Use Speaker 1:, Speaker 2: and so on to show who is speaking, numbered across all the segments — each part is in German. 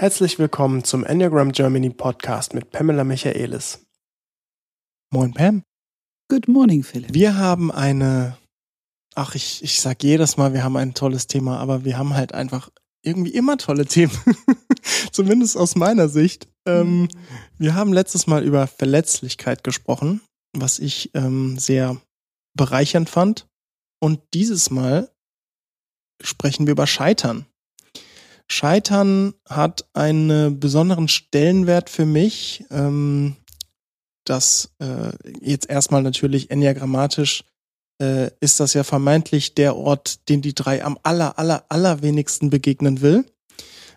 Speaker 1: Herzlich willkommen zum Enneagram Germany Podcast mit Pamela Michaelis. Moin Pam.
Speaker 2: Good morning, Philipp.
Speaker 1: Wir haben eine, ach ich, ich sag jedes Mal, wir haben ein tolles Thema, aber wir haben halt einfach irgendwie immer tolle Themen. Zumindest aus meiner Sicht. Ähm, wir haben letztes Mal über Verletzlichkeit gesprochen, was ich ähm, sehr bereichernd fand. Und dieses Mal sprechen wir über Scheitern. Scheitern hat einen besonderen Stellenwert für mich. Ähm, das äh, jetzt erstmal natürlich enneagrammatisch äh, ist das ja vermeintlich der Ort, den die drei am aller, aller, allerwenigsten begegnen will.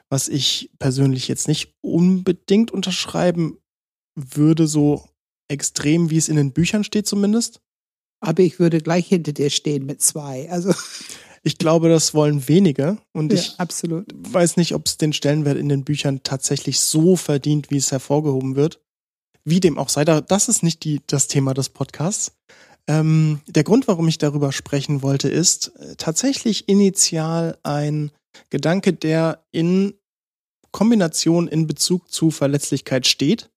Speaker 1: Was ich persönlich jetzt nicht unbedingt unterschreiben würde, so extrem, wie es in den Büchern steht zumindest.
Speaker 2: Aber ich würde gleich hinter dir stehen mit zwei. Also.
Speaker 1: Ich glaube, das wollen wenige. Und
Speaker 2: ja,
Speaker 1: ich
Speaker 2: absolut.
Speaker 1: weiß nicht, ob es den Stellenwert in den Büchern tatsächlich so verdient, wie es hervorgehoben wird. Wie dem auch sei, das ist nicht die, das Thema des Podcasts. Ähm, der Grund, warum ich darüber sprechen wollte, ist äh, tatsächlich initial ein Gedanke, der in Kombination in Bezug zu Verletzlichkeit steht.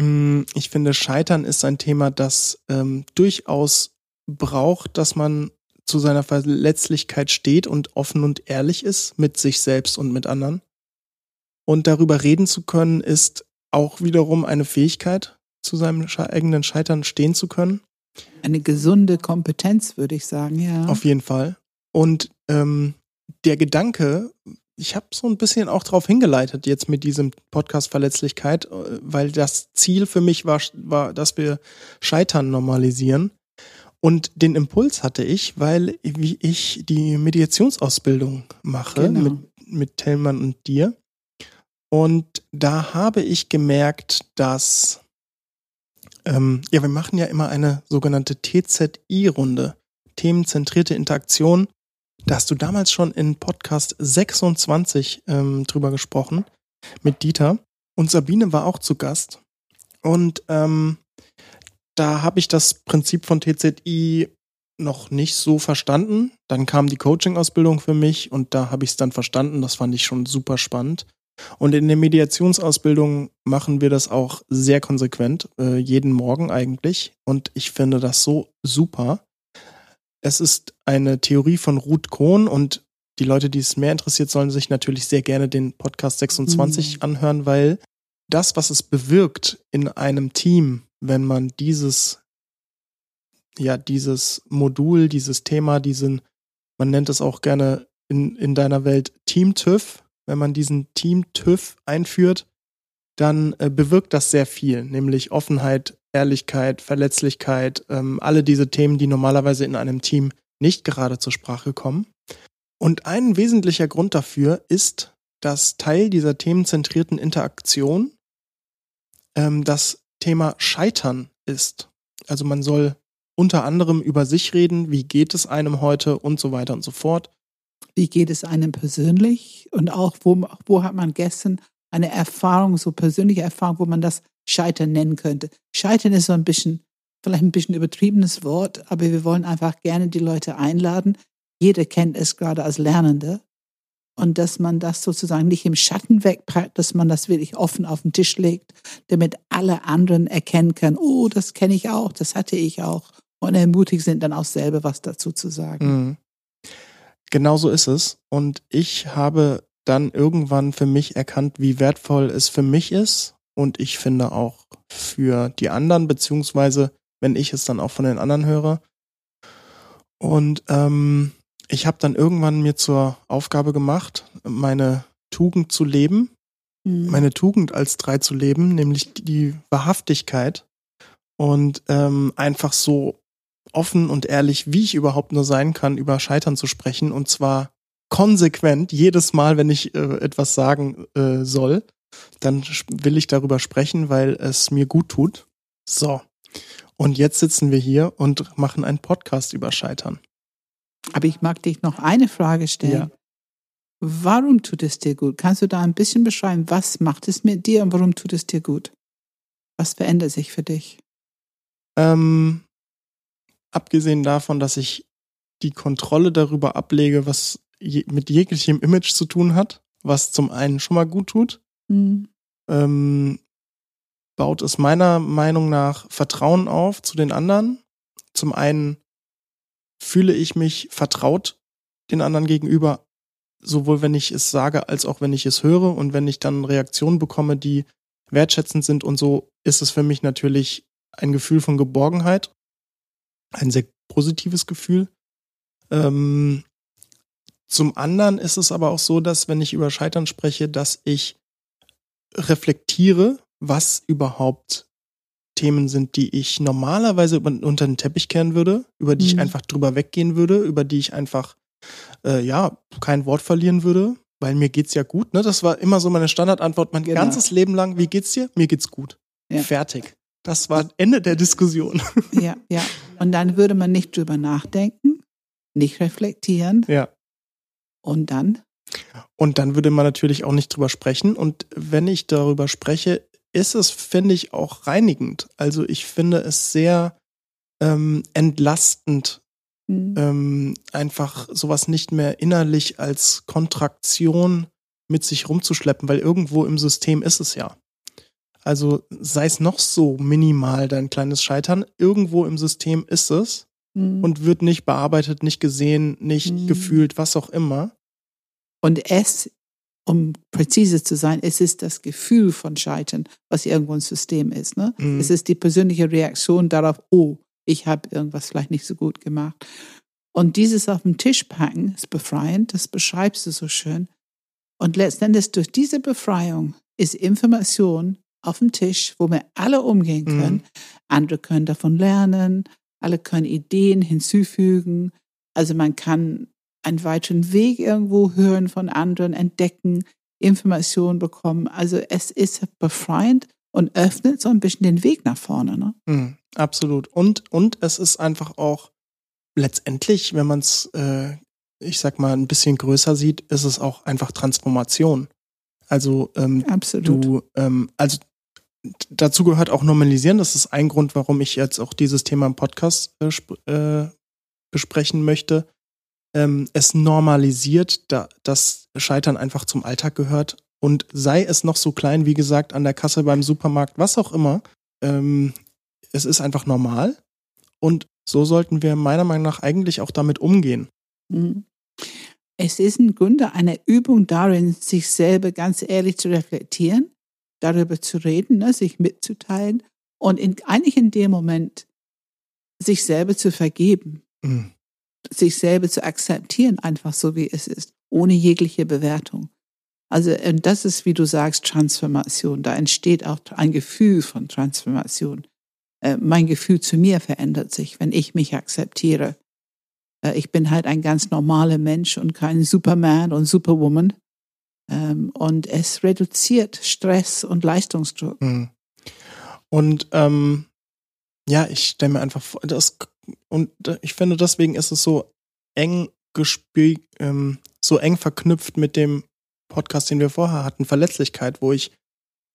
Speaker 1: Mm, Ich finde, Scheitern ist ein Thema, das ähm, durchaus braucht, dass man zu seiner Verletzlichkeit steht und offen und ehrlich ist mit sich selbst und mit anderen. Und darüber reden zu können, ist auch wiederum eine Fähigkeit, zu seinem eigenen Scheitern stehen zu können.
Speaker 2: Eine gesunde Kompetenz, würde ich sagen, ja.
Speaker 1: Auf jeden Fall. Und ähm, der Gedanke, ich habe so ein bisschen auch darauf hingeleitet jetzt mit diesem Podcast Verletzlichkeit, äh, weil das Ziel für mich war, war, dass wir Scheitern normalisieren. Und den Impuls hatte ich, weil wie ich die Mediationsausbildung mache
Speaker 2: Genau.
Speaker 1: mit, mit Tellmann und dir. Und da habe ich gemerkt, dass ähm, ja, wir machen ja immer eine sogenannte TZI-Runde, themenzentrierte Interaktion. Da hast du damals schon in Podcast 26 ähm, drüber gesprochen mit Dieter. Und Sabine war auch zu Gast. Und ähm, da habe ich das Prinzip von TZI noch nicht so verstanden. Dann kam die Coaching-Ausbildung für mich und da habe ich es dann verstanden. Das fand ich schon super spannend. Und in der Mediationsausbildung machen wir das auch sehr konsequent, äh, jeden Morgen eigentlich. Und ich finde das so super. Es ist eine Theorie von Ruth Kohn und die Leute, die es mehr interessiert, sollen sich natürlich sehr gerne den Podcast 26
Speaker 2: Mhm.
Speaker 1: anhören, weil das, was es bewirkt in einem Team, wenn man dieses, ja, dieses Modul, dieses Thema, diesen, man nennt es auch gerne in, in deiner Welt Team-TÜV, wenn man diesen Team-TÜV einführt, dann äh, bewirkt das sehr viel, nämlich Offenheit, Ehrlichkeit, Verletzlichkeit, ähm, alle diese Themen, die normalerweise in einem Team nicht gerade zur Sprache kommen. Und ein wesentlicher Grund dafür ist, dass Teil dieser themenzentrierten Interaktion ähm, das Thema Scheitern ist. Also man soll unter anderem über sich reden, wie geht es einem heute und so weiter und so fort.
Speaker 2: Wie geht es einem persönlich? Und auch, wo, wo hat man gestern eine Erfahrung, so persönliche Erfahrung, wo man das Scheitern nennen könnte? Scheitern ist so ein bisschen, vielleicht ein bisschen übertriebenes Wort, aber wir wollen einfach gerne die Leute einladen. Jeder kennt es gerade als Lernende. Und dass man das sozusagen nicht im Schatten wegpackt, dass man das wirklich offen auf den Tisch legt, damit alle anderen erkennen können, oh, das kenne ich auch, das hatte ich auch. Und ermutigt sind, dann auch selber was dazu zu sagen.
Speaker 1: Mhm. Genau so ist es. Und ich habe dann irgendwann für mich erkannt, wie wertvoll es für mich ist. Und ich finde auch für die anderen, beziehungsweise wenn ich es dann auch von den anderen höre. Und ähm, ich habe dann irgendwann mir zur Aufgabe gemacht, meine Tugend zu leben,
Speaker 2: Mhm.
Speaker 1: meine Tugend als drei zu leben, nämlich die Wahrhaftigkeit und ähm, einfach so offen und ehrlich, wie ich überhaupt nur sein kann, über Scheitern zu sprechen und zwar konsequent jedes Mal, wenn ich äh, etwas sagen äh, soll, dann will ich darüber sprechen, weil es mir gut tut. So. Und jetzt sitzen wir hier und machen einen Podcast über Scheitern.
Speaker 2: Aber ich mag dich noch eine Frage stellen.
Speaker 1: Ja.
Speaker 2: Warum tut es dir gut? Kannst du da ein bisschen beschreiben, was macht es mit dir und warum tut es dir gut? Was verändert sich für dich?
Speaker 1: Ähm, abgesehen davon, dass ich die Kontrolle darüber ablege, was je, mit jeglichem Image zu tun hat was zum einen schon mal gut tut.
Speaker 2: Mhm.
Speaker 1: Ähm, baut es meiner Meinung nach Vertrauen auf zu den anderen. Zum einen fühle ich mich vertraut den anderen gegenüber, sowohl wenn ich es sage, als auch wenn ich es höre und wenn ich dann Reaktionen bekomme, die wertschätzend sind und so, ist es für mich natürlich ein Gefühl von Geborgenheit, ein sehr positives Gefühl. Ähm, zum anderen ist es aber auch so, dass wenn ich über Scheitern spreche, dass ich reflektiere, was überhaupt Themen sind, die ich normalerweise unter den Teppich kehren würde, über die mhm. ich einfach drüber weggehen würde, über die ich einfach äh, ja kein Wort verlieren würde, weil mir geht's ja gut. Ne? Das war immer so meine Standardantwort mein genau. ganzes Leben lang. Wie geht's dir? Mir geht's gut. Ja. Fertig. Das war Ende der Diskussion.
Speaker 2: Ja, ja. Und dann würde man nicht drüber nachdenken, nicht reflektieren.
Speaker 1: Ja.
Speaker 2: Und dann?
Speaker 1: Und dann würde man natürlich auch nicht drüber sprechen. Und wenn ich darüber spreche, ist es, finde ich, auch reinigend. Also ich finde es sehr ähm, entlastend, mhm. ähm, einfach sowas nicht mehr innerlich als Kontraktion mit sich rumzuschleppen, weil irgendwo im System ist es ja. Also sei es noch so minimal dein kleines Scheitern, irgendwo im System ist es mhm. und wird nicht bearbeitet, nicht gesehen, nicht mhm. gefühlt, was auch immer.
Speaker 2: Und es, um präzise zu sein, es ist das Gefühl von Scheitern, was irgendwo ein System ist. Ne? Mhm. Es ist die persönliche Reaktion darauf, oh, ich habe irgendwas vielleicht nicht so gut gemacht. Und dieses auf den Tisch packen ist befreiend, das beschreibst du so schön. Und letztendlich durch diese Befreiung ist Information auf dem Tisch, wo wir alle umgehen mhm. können. Mhm. Andere können davon lernen, alle können Ideen hinzufügen. Also man kann einen weiteren Weg irgendwo hören von anderen, entdecken, Informationen bekommen. Also es ist befreiend und öffnet so ein bisschen den Weg nach vorne. Ne?
Speaker 1: Mhm, absolut. Und, und es ist einfach auch letztendlich, wenn man es, äh, ich sag mal, ein bisschen größer sieht, ist es auch einfach Transformation. Also ähm,
Speaker 2: Absolut.
Speaker 1: du, ähm, also dazu gehört auch Normalisieren. Das ist ein Grund, warum ich jetzt auch dieses Thema im Podcast äh, äh, besprechen möchte. Ähm, es normalisiert, da, dass Scheitern einfach zum Alltag gehört. Und sei es noch so klein, wie gesagt, an der Kasse beim Supermarkt, was auch immer, ähm, es ist einfach normal. Und so sollten wir meiner Meinung nach eigentlich auch damit umgehen.
Speaker 2: Mhm. Es ist im Grunde eine Übung darin, sich selber ganz ehrlich zu reflektieren darüber zu reden, ne, sich mitzuteilen und in, eigentlich in dem Moment sich selber zu vergeben, mhm. Sich selber zu akzeptieren, einfach so wie es ist, ohne jegliche Bewertung. Also, und das ist, wie du sagst, Transformation. Da entsteht auch ein Gefühl von Transformation. Äh, mein Gefühl zu mir verändert sich, wenn ich mich akzeptiere. Äh, ich bin halt ein ganz normaler Mensch und kein Superman und Superwoman. Ähm, und es reduziert Stress und Leistungsdruck. Mhm.
Speaker 1: Und ähm, ja, ich stelle mir einfach vor, das, und ich finde, deswegen ist es so eng gespielt, ähm, so eng verknüpft mit dem Podcast, den wir vorher hatten, Verletzlichkeit, wo ich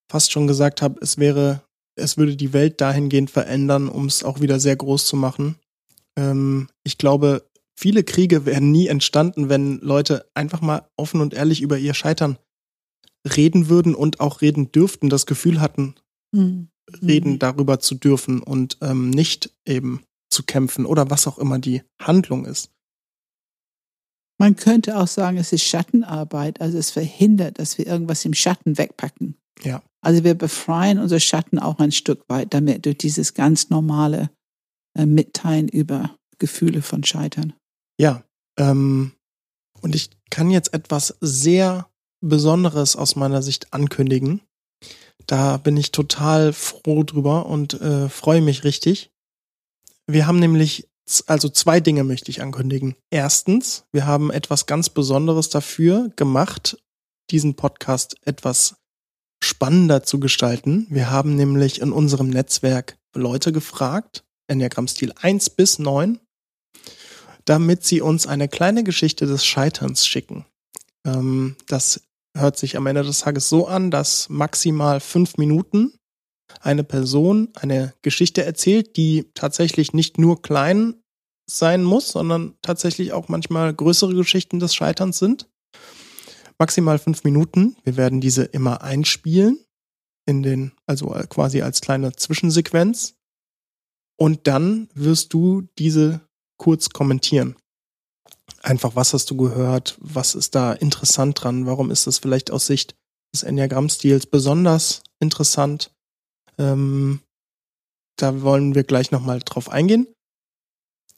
Speaker 1: fast schon gesagt habe, es wäre, es würde die Welt dahingehend verändern, um es auch wieder sehr groß zu machen. Ähm, ich glaube, viele Kriege wären nie entstanden, wenn Leute einfach mal offen und ehrlich über ihr Scheitern reden würden und auch reden dürften, das Gefühl hatten, mhm. reden darüber zu dürfen und ähm, nicht eben zu kämpfen oder was auch immer die Handlung ist.
Speaker 2: Man könnte auch sagen, es ist Schattenarbeit, also es verhindert, dass wir irgendwas im Schatten wegpacken.
Speaker 1: Ja.
Speaker 2: Also wir befreien unsere Schatten auch ein Stück weit damit durch dieses ganz normale äh, Mitteilen über Gefühle von Scheitern.
Speaker 1: Ja, ähm, und ich kann jetzt etwas sehr Besonderes aus meiner Sicht ankündigen. Da bin ich total froh drüber und äh, freue mich richtig. Wir haben nämlich, also zwei Dinge möchte ich ankündigen. Erstens, wir haben etwas ganz Besonderes dafür gemacht, diesen Podcast etwas spannender zu gestalten. Wir haben nämlich in unserem Netzwerk Leute gefragt, Enneagramm-Stil 1 bis 9, damit sie uns eine kleine Geschichte des Scheiterns schicken. Ähm, das hört sich am Ende des Tages so an, dass maximal fünf Minuten eine Person eine Geschichte erzählt, die tatsächlich nicht nur klein sein muss, sondern tatsächlich auch manchmal größere Geschichten des Scheiterns sind. maximal fünf Minuten. Wir werden diese immer einspielen in den, also quasi als kleine Zwischensequenz. Und dann wirst du diese kurz kommentieren. Einfach, was hast du gehört? Was ist da interessant dran? Warum ist das vielleicht aus Sicht des Enneagramm-Stils besonders interessant? Ähm, da wollen wir gleich nochmal drauf eingehen.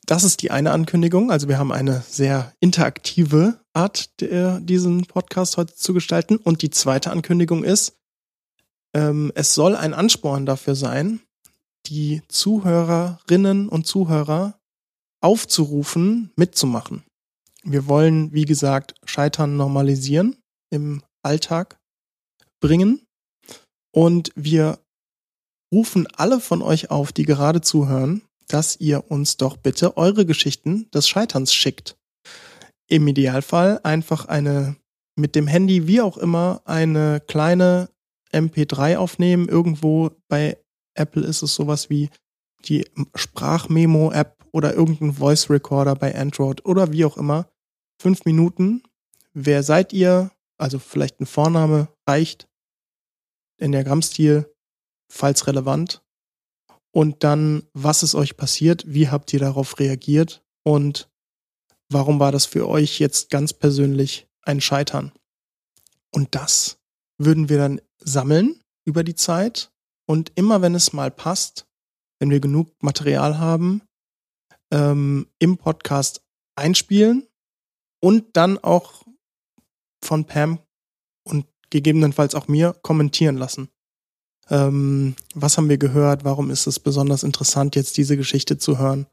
Speaker 1: Das ist die eine Ankündigung. Also wir haben eine sehr interaktive Art, der, diesen Podcast heute zu gestalten. Und die zweite Ankündigung ist, ähm, es soll ein Ansporn dafür sein, die Zuhörerinnen und Zuhörer aufzurufen, mitzumachen. Wir wollen, wie gesagt, Scheitern normalisieren, im Alltag bringen. Und wir rufen alle von euch auf, die gerade zuhören, dass ihr uns doch bitte eure Geschichten des Scheiterns schickt. Im Idealfall einfach eine mit dem Handy, wie auch immer, eine kleine MP3 aufnehmen. Irgendwo bei Apple ist es sowas wie die Sprachmemo-App oder irgendein Voice Recorder bei Android oder wie auch immer. Fünf Minuten. Wer seid ihr? Also vielleicht ein Vorname reicht. Enneagramm-Stil, falls relevant. Und dann, was ist euch passiert? Wie habt ihr darauf reagiert? Und warum war das für euch jetzt ganz persönlich ein Scheitern? Und das würden wir dann sammeln über die Zeit. Und immer wenn es mal passt, wenn wir genug Material haben, ähm, im Podcast einspielen und dann auch von Pam und gegebenenfalls auch mir kommentieren lassen. Ähm, was haben wir gehört? Warum ist es besonders interessant, jetzt diese Geschichte zu hören?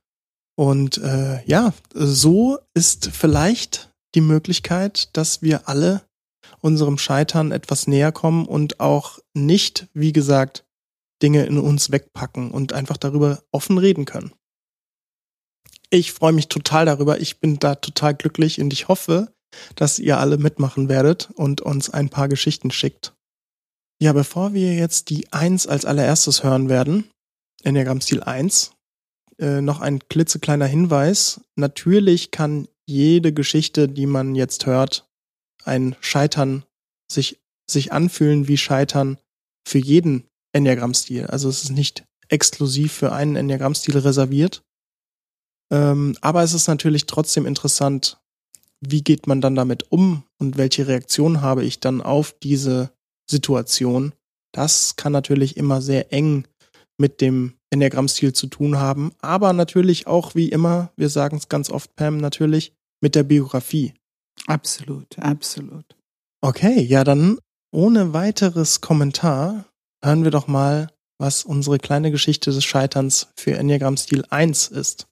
Speaker 1: Und äh, ja, so ist vielleicht die Möglichkeit, dass wir alle unserem Scheitern etwas näher kommen und auch nicht, wie gesagt, Dinge in uns wegpacken und einfach darüber offen reden können. Ich freue mich total darüber. Ich bin da total glücklich und ich hoffe, dass ihr alle mitmachen werdet und uns ein paar Geschichten schickt. Ja, bevor wir jetzt die 1 als allererstes hören werden, Enneagram Stil 1, äh, noch ein klitzekleiner Hinweis. Natürlich kann jede Geschichte, die man jetzt hört, ein Scheitern sich, sich anfühlen wie Scheitern für jeden Enneagramm-Stil. Also es ist nicht exklusiv für einen Enneagramm-Stil reserviert. Ähm, aber es ist natürlich trotzdem interessant, wie geht man dann damit um und welche Reaktion habe ich dann auf diese Situation. Das kann natürlich immer sehr eng mit dem Enneagramm-Stil zu tun haben, aber natürlich auch wie immer, wir sagen es ganz oft, Pam, natürlich mit der Biografie.
Speaker 2: Absolut, absolut.
Speaker 1: Okay, ja, dann ohne weiteres Kommentar hören wir doch mal, was unsere kleine Geschichte des Scheiterns für Enneagramm Stil 1 ist.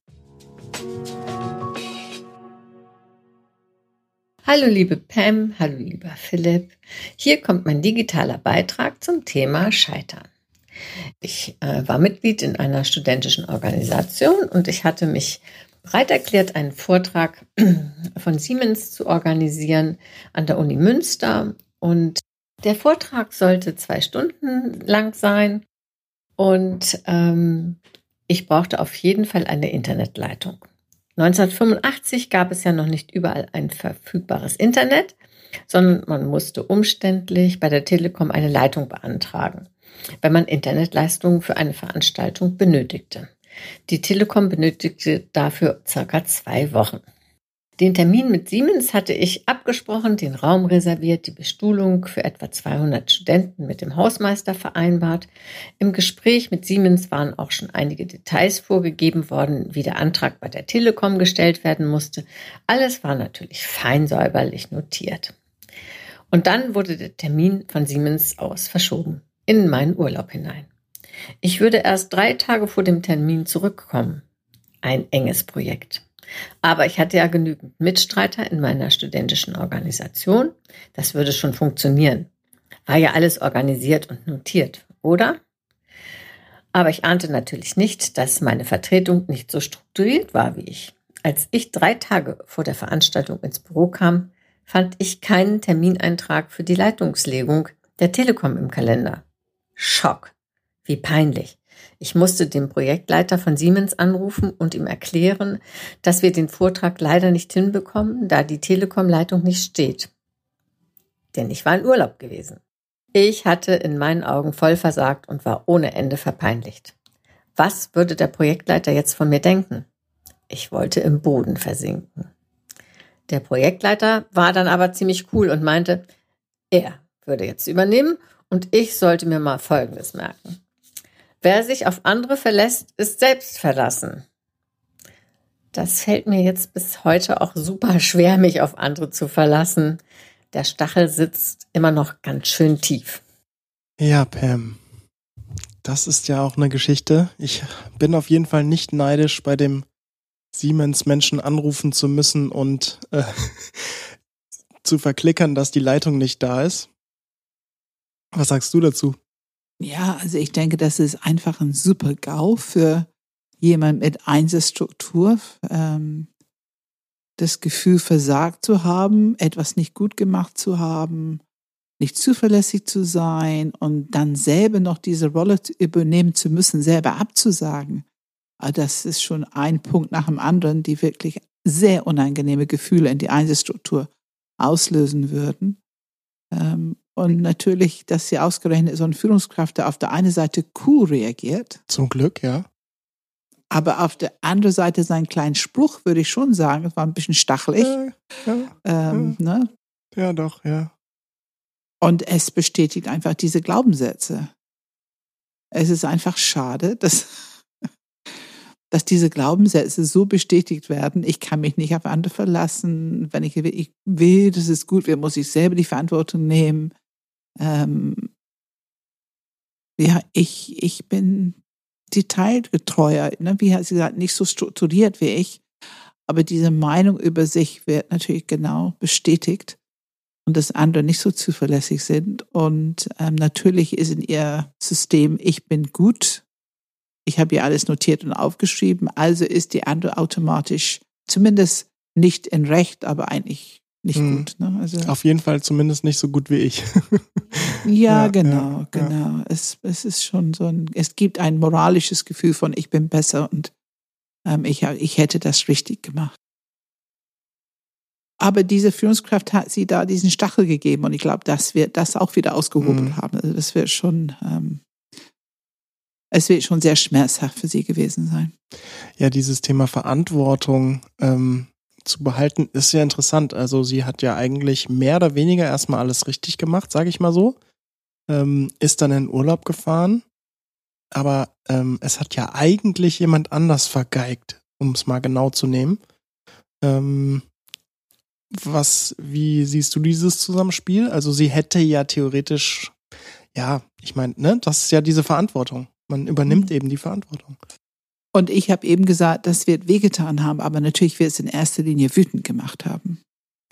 Speaker 3: Hallo liebe Pam, hallo lieber Philipp. Hier kommt mein digitaler Beitrag zum Thema Scheitern. Ich äh, war Mitglied in einer studentischen Organisation und ich hatte mich bereit erklärt, einen Vortrag von Siemens zu organisieren an der Uni Münster. Und der Vortrag sollte zwei Stunden lang sein. Und ähm, ich brauchte auf jeden Fall eine Internetleitung. 1985 gab es ja noch nicht überall ein verfügbares Internet, sondern man musste umständlich bei der Telekom eine Leitung beantragen, wenn man Internetleistungen für eine Veranstaltung benötigte. Die Telekom benötigte dafür circa zwei Wochen. Den Termin mit Siemens hatte ich abgesprochen, den Raum reserviert, die Bestuhlung für etwa 200 Studenten mit dem Hausmeister vereinbart. Im Gespräch mit Siemens waren auch schon einige Details vorgegeben worden, wie der Antrag bei der Telekom gestellt werden musste. Alles war natürlich fein säuberlich notiert. Und dann wurde der Termin von Siemens aus verschoben in meinen Urlaub hinein. Ich würde erst drei Tage vor dem Termin zurückkommen. Ein enges Projekt. Aber ich hatte ja genügend Mitstreiter in meiner studentischen Organisation. Das würde schon funktionieren. War ja alles organisiert und notiert, oder? Aber ich ahnte natürlich nicht, dass meine Vertretung nicht so strukturiert war wie ich. Als ich drei Tage vor der Veranstaltung ins Büro kam, fand ich keinen Termineintrag für die Leitungslegung der Telekom im Kalender. Schock. Wie peinlich. Ich musste den Projektleiter von Siemens anrufen und ihm erklären, dass wir den Vortrag leider nicht hinbekommen, da die Telekom-Leitung nicht steht. denn ich war in Urlaub gewesen. Ich hatte in meinen Augen voll versagt und war ohne Ende verpeinlicht. Was würde der Projektleiter jetzt von mir denken? Ich wollte im Boden versinken. Der Projektleiter war dann aber ziemlich cool und meinte, er würde jetzt übernehmen und ich sollte mir mal Folgendes merken. Wer sich auf andere verlässt, ist selbst verlassen. Das fällt mir jetzt bis heute auch super schwer, mich auf andere zu verlassen. Der Stachel sitzt immer noch ganz schön tief.
Speaker 1: Ja, Pam. Das ist ja auch eine Geschichte. Ich bin auf jeden Fall nicht neidisch, bei dem Siemens Menschen anrufen zu müssen und äh, zu verklickern, dass die Leitung nicht da ist. Was sagst du dazu?
Speaker 2: Ja, also ich denke, das ist einfach ein super GAU für jemand mit Einsatzstruktur. Ähm, das Gefühl, versagt zu haben, etwas nicht gut gemacht zu haben, nicht zuverlässig zu sein und dann selber noch diese Rolle übernehmen zu müssen, selber abzusagen. Ah, das ist schon ein Punkt nach dem anderen, die wirklich sehr unangenehme Gefühle in die Einsatzstruktur auslösen würden. Ähm, und natürlich, dass sie ausgerechnet so eine Führungskraft, der auf der einen Seite cool reagiert.
Speaker 1: Zum Glück, ja.
Speaker 2: Aber auf der anderen Seite seinen kleinen Spruch, würde ich schon sagen, es war ein bisschen stachelig.
Speaker 1: Ja, ja, ähm, ja. Ne? ja, doch, ja.
Speaker 2: Und es bestätigt einfach diese Glaubenssätze. Es ist einfach schade, dass, dass diese Glaubenssätze so bestätigt werden. Ich kann mich nicht auf andere verlassen. Wenn ich, ich will, das ist gut, wer muss ich selber die Verantwortung nehmen ähm, ja, ich, ich bin detailgetreuer, ne? wie hat sie gesagt, nicht so strukturiert wie ich. Aber diese Meinung über sich wird natürlich genau bestätigt und dass andere nicht so zuverlässig sind. Und ähm, natürlich ist in ihr System, ich bin gut. Ich habe ja alles notiert und aufgeschrieben. Also ist die andere automatisch zumindest nicht in Recht, aber eigentlich nicht hm. gut. Ne?
Speaker 1: Also, Auf jeden Fall zumindest nicht so gut wie ich.
Speaker 2: ja, ja, genau, ja, genau. Ja. Es, es ist schon so ein, es gibt ein moralisches Gefühl von, ich bin besser und ähm, ich, ich hätte das richtig gemacht. Aber diese Führungskraft hat sie da diesen Stachel gegeben und ich glaube, das wird das auch wieder ausgehoben mhm. haben. Also das wird schon, ähm, es wird schon sehr schmerzhaft für sie gewesen sein.
Speaker 1: Ja, dieses Thema Verantwortung, ähm, zu behalten, ist ja interessant. Also sie hat ja eigentlich mehr oder weniger erstmal alles richtig gemacht, sage ich mal so. Ähm, ist dann in Urlaub gefahren, aber ähm, es hat ja eigentlich jemand anders vergeigt, um es mal genau zu nehmen. Ähm, was, wie siehst du dieses Zusammenspiel? Also sie hätte ja theoretisch, ja, ich meine, ne, das ist ja diese Verantwortung. Man übernimmt mhm. eben die Verantwortung.
Speaker 2: Und ich habe eben gesagt, das wird wehgetan haben, aber natürlich wird es in erster Linie wütend gemacht haben.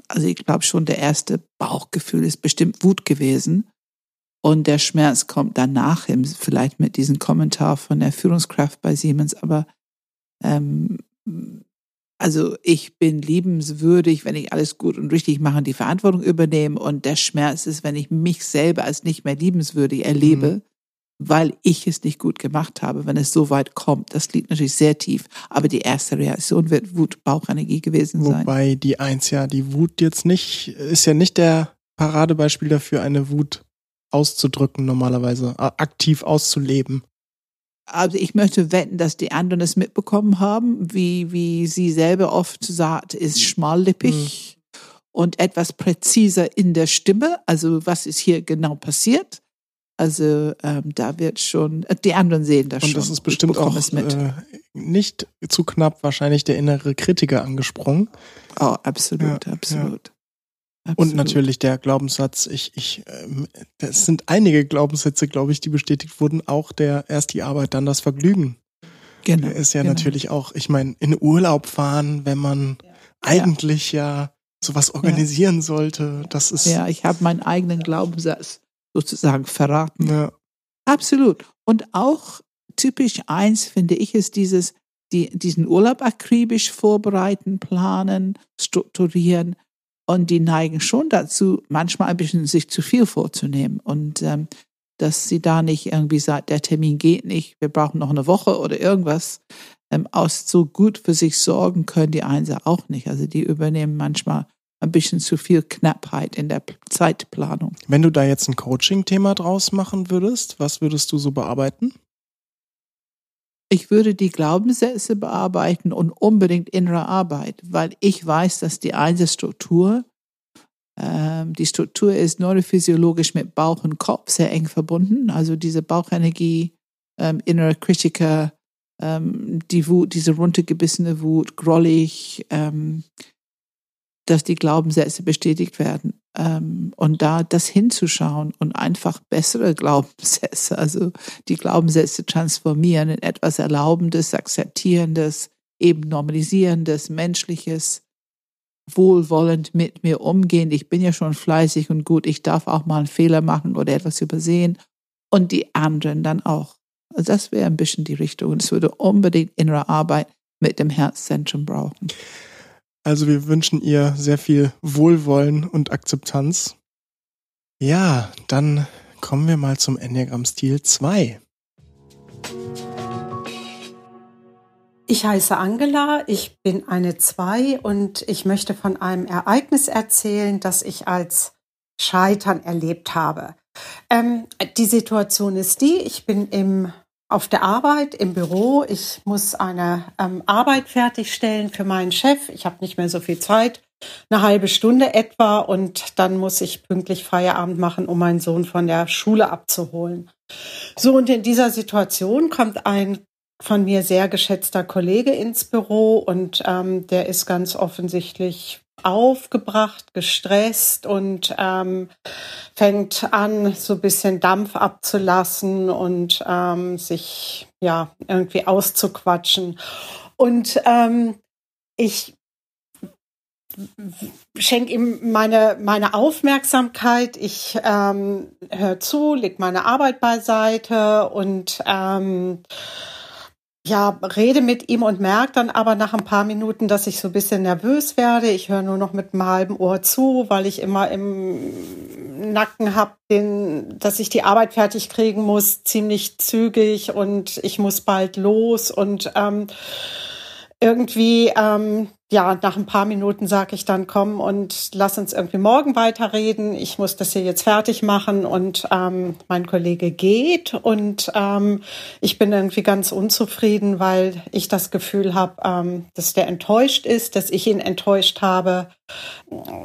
Speaker 2: Also ich glaube schon, der erste Bauchgefühl ist bestimmt Wut gewesen. Und der Schmerz kommt danach, vielleicht mit diesem Kommentar von der Führungskraft bei Siemens. Aber ähm, also ich bin liebenswürdig, wenn ich alles gut und richtig mache und die Verantwortung übernehme. Und der Schmerz ist, wenn ich mich selber als nicht mehr liebenswürdig erlebe. Mhm weil ich es nicht gut gemacht habe, wenn es so weit kommt. Das liegt natürlich sehr tief. Aber die erste Reaktion wird Wut, Bauchenergie gewesen sein.
Speaker 1: Wobei die Eins ja, die Wut jetzt nicht, ist ja nicht der Paradebeispiel dafür, eine Wut auszudrücken normalerweise, aktiv auszuleben.
Speaker 2: Also ich möchte wetten, dass die anderen es mitbekommen haben, wie, wie sie selber oft sagt, ist schmallippig mhm. und etwas präziser in der Stimme. Also was ist hier genau passiert? Also ähm, da wird schon, äh, die anderen sehen das
Speaker 1: Und
Speaker 2: schon.
Speaker 1: Und das ist bestimmt auch äh, nicht zu knapp wahrscheinlich der innere Kritiker angesprungen.
Speaker 2: Oh, absolut, ja, absolut.
Speaker 1: Ja. Und natürlich der Glaubenssatz, ich, ich, äh, es sind einige Glaubenssätze, glaube ich, die bestätigt wurden, auch der erst die Arbeit, dann das Vergnügen. Genau. Ist ja genau. natürlich auch, ich meine, in Urlaub fahren, wenn man ja. eigentlich ja sowas organisieren sollte, das ist.
Speaker 2: Ja, ich habe meinen eigenen Glaubenssatz sozusagen verraten. Ja. Absolut. Und auch typisch eins, finde ich, ist dieses, die, diesen Urlaub akribisch vorbereiten, planen, strukturieren. Und die neigen schon dazu, manchmal ein bisschen sich zu viel vorzunehmen. Und ähm, dass sie da nicht irgendwie sagt, der Termin geht nicht, wir brauchen noch eine Woche oder irgendwas. Ähm, aus so gut für sich sorgen können die Einser auch nicht. Also die übernehmen manchmal ein bisschen zu viel Knappheit in der Zeitplanung.
Speaker 1: Wenn du da jetzt ein Coaching-Thema draus machen würdest, was würdest du so bearbeiten?
Speaker 2: Ich würde die Glaubenssätze bearbeiten und unbedingt innere Arbeit, weil ich weiß, dass die eine Struktur, ähm, die Struktur ist neurophysiologisch mit Bauch und Kopf sehr eng verbunden. Also diese Bauchenergie, ähm, innere Kritiker, ähm, die Wut, diese runtergebissene Wut, grollig, ähm, dass die Glaubenssätze bestätigt werden. Ähm, und da das hinzuschauen und einfach bessere Glaubenssätze, also die Glaubenssätze transformieren in etwas Erlaubendes, Akzeptierendes, eben Normalisierendes, Menschliches, wohlwollend mit mir umgehen. Ich bin ja schon fleißig und gut, ich darf auch mal einen Fehler machen oder etwas übersehen. Und die anderen dann auch. Also das wäre ein bisschen die Richtung. Es würde unbedingt innere Arbeit mit dem Herzzentrum brauchen.
Speaker 1: Also wir wünschen ihr sehr viel Wohlwollen und Akzeptanz. Ja, dann kommen wir mal zum Enneagramm-Stil 2.
Speaker 4: Ich heiße Angela, ich bin eine 2 und ich möchte von einem Ereignis erzählen, das ich als Scheitern erlebt habe. Ähm, die Situation ist die, ich bin im auf der Arbeit, im Büro. Ich muss eine ähm, Arbeit fertigstellen für meinen Chef. Ich habe nicht mehr so viel Zeit, eine halbe Stunde etwa, und dann muss ich pünktlich Feierabend machen, um meinen Sohn von der Schule abzuholen. So, und in dieser Situation kommt ein von mir sehr geschätzter Kollege ins Büro und ähm, der ist ganz offensichtlich aufgebracht, gestresst und ähm, fängt an, so ein bisschen Dampf abzulassen und ähm, sich ja irgendwie auszuquatschen. Und ähm, ich schenke ihm meine, meine Aufmerksamkeit. Ich ähm, höre zu, leg meine Arbeit beiseite und ähm, ja, rede mit ihm und merke dann aber nach ein paar Minuten, dass ich so ein bisschen nervös werde. Ich höre nur noch mit einem halben Ohr zu, weil ich immer im Nacken habe, dass ich die Arbeit fertig kriegen muss, ziemlich zügig und ich muss bald los und ähm, irgendwie ähm, ja, nach ein paar Minuten sage ich dann, komm und lass uns irgendwie morgen weiterreden. Ich muss das hier jetzt fertig machen und ähm, mein Kollege geht und ähm, ich bin irgendwie ganz unzufrieden, weil ich das Gefühl habe, ähm, dass der enttäuscht ist, dass ich ihn enttäuscht habe.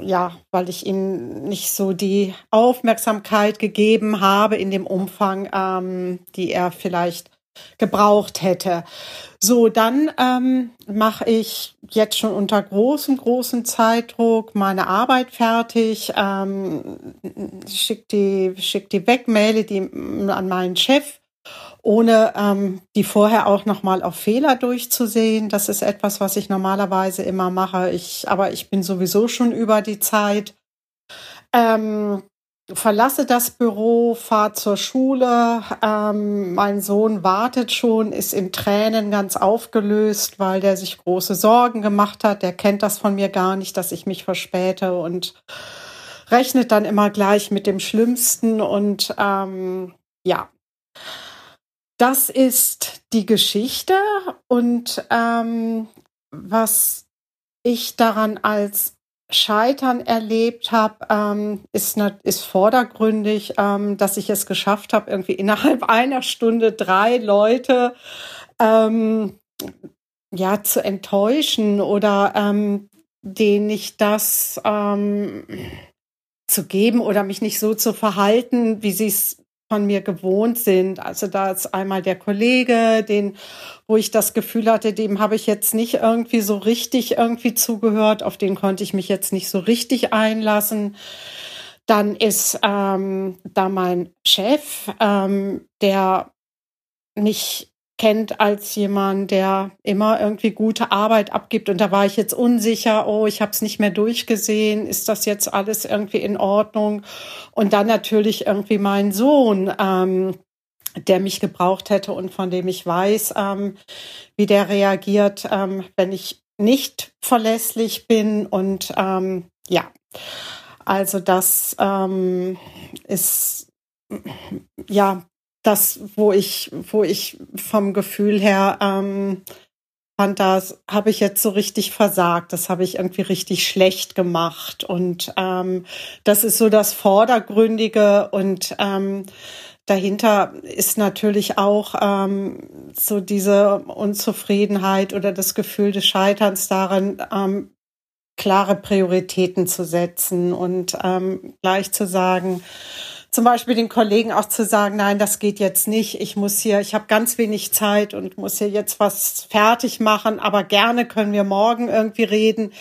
Speaker 4: Ja, weil ich ihm nicht so die Aufmerksamkeit gegeben habe in dem Umfang, ähm, die er vielleicht gebraucht hätte. So, dann ähm, mache ich jetzt schon unter großem, großem Zeitdruck meine Arbeit fertig, ähm, schick die, schick die weg, maile die an meinen Chef, ohne ähm, die vorher auch nochmal auf Fehler durchzusehen. Das ist etwas, was ich normalerweise immer mache. Ich, aber ich bin sowieso schon über die Zeit. Ähm, verlasse das Büro, fahre zur Schule. Ähm, mein Sohn wartet schon, ist in Tränen ganz aufgelöst, weil der sich große Sorgen gemacht hat. Der kennt das von mir gar nicht, dass ich mich verspäte und rechnet dann immer gleich mit dem Schlimmsten. Und ähm, ja, das ist die Geschichte. Und ähm, was ich daran als Scheitern erlebt habe, ähm, ist, ne, ist vordergründig, ähm, dass ich es geschafft habe, irgendwie innerhalb einer Stunde drei Leute ähm, ja zu enttäuschen oder ähm, denen ich das ähm, zu geben oder mich nicht so zu verhalten, wie sie es von mir gewohnt sind. Also da ist einmal der Kollege, den, wo ich das Gefühl hatte, dem habe ich jetzt nicht irgendwie so richtig irgendwie zugehört, auf den konnte ich mich jetzt nicht so richtig einlassen. Dann ist ähm, da mein Chef, ähm, der nicht kennt als jemand, der immer irgendwie gute Arbeit abgibt. Und da war ich jetzt unsicher, oh, ich habe es nicht mehr durchgesehen, ist das jetzt alles irgendwie in Ordnung? Und dann natürlich irgendwie mein Sohn. Ähm, der mich gebraucht hätte und von dem ich weiß, ähm, wie der reagiert, ähm, wenn ich nicht verlässlich bin. Und ähm, ja, also das ähm, ist ja das, wo ich, wo ich vom Gefühl her ähm, fand, das habe ich jetzt so richtig versagt, das habe ich irgendwie richtig schlecht gemacht. Und ähm, das ist so das Vordergründige und ähm, dahinter ist natürlich auch ähm, so diese Unzufriedenheit oder das Gefühl des Scheiterns darin, ähm, klare Prioritäten zu setzen und ähm, gleich zu sagen, zum Beispiel den Kollegen auch zu sagen, nein, das geht jetzt nicht. Ich muss hier, ich habe ganz wenig Zeit und muss hier jetzt was fertig machen, aber gerne können wir morgen irgendwie reden.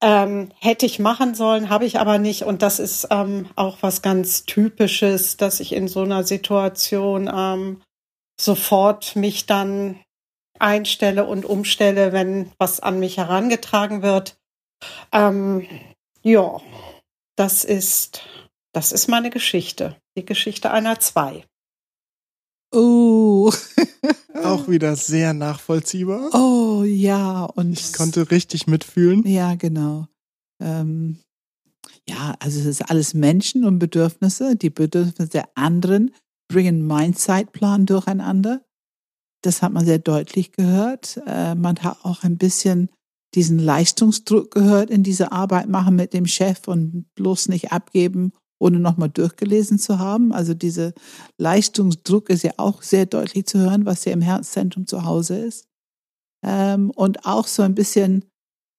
Speaker 4: Ähm, hätte ich machen sollen, habe ich aber nicht. Und das ist ähm, auch was ganz Typisches, dass ich in so einer Situation ähm, sofort mich dann einstelle und umstelle, wenn was an mich herangetragen wird. Ähm, ja, das ist das ist meine Geschichte. Die Geschichte einer zwei.
Speaker 2: Oh.
Speaker 1: Auch wieder sehr nachvollziehbar.
Speaker 2: Oh ja, und
Speaker 1: ich konnte richtig mitfühlen.
Speaker 2: Ja, genau. Ähm, ja, also es ist alles Menschen und Bedürfnisse. Die Bedürfnisse der anderen bringen mein Zeitplan durcheinander. Das hat man sehr deutlich gehört. Äh, man hat auch ein bisschen diesen Leistungsdruck gehört in diese Arbeit machen mit dem Chef und bloß nicht abgeben ohne nochmal durchgelesen zu haben. Also dieser Leistungsdruck ist ja auch sehr deutlich zu hören, was ja im Herzzentrum zu Hause ist. Ähm, und auch so ein bisschen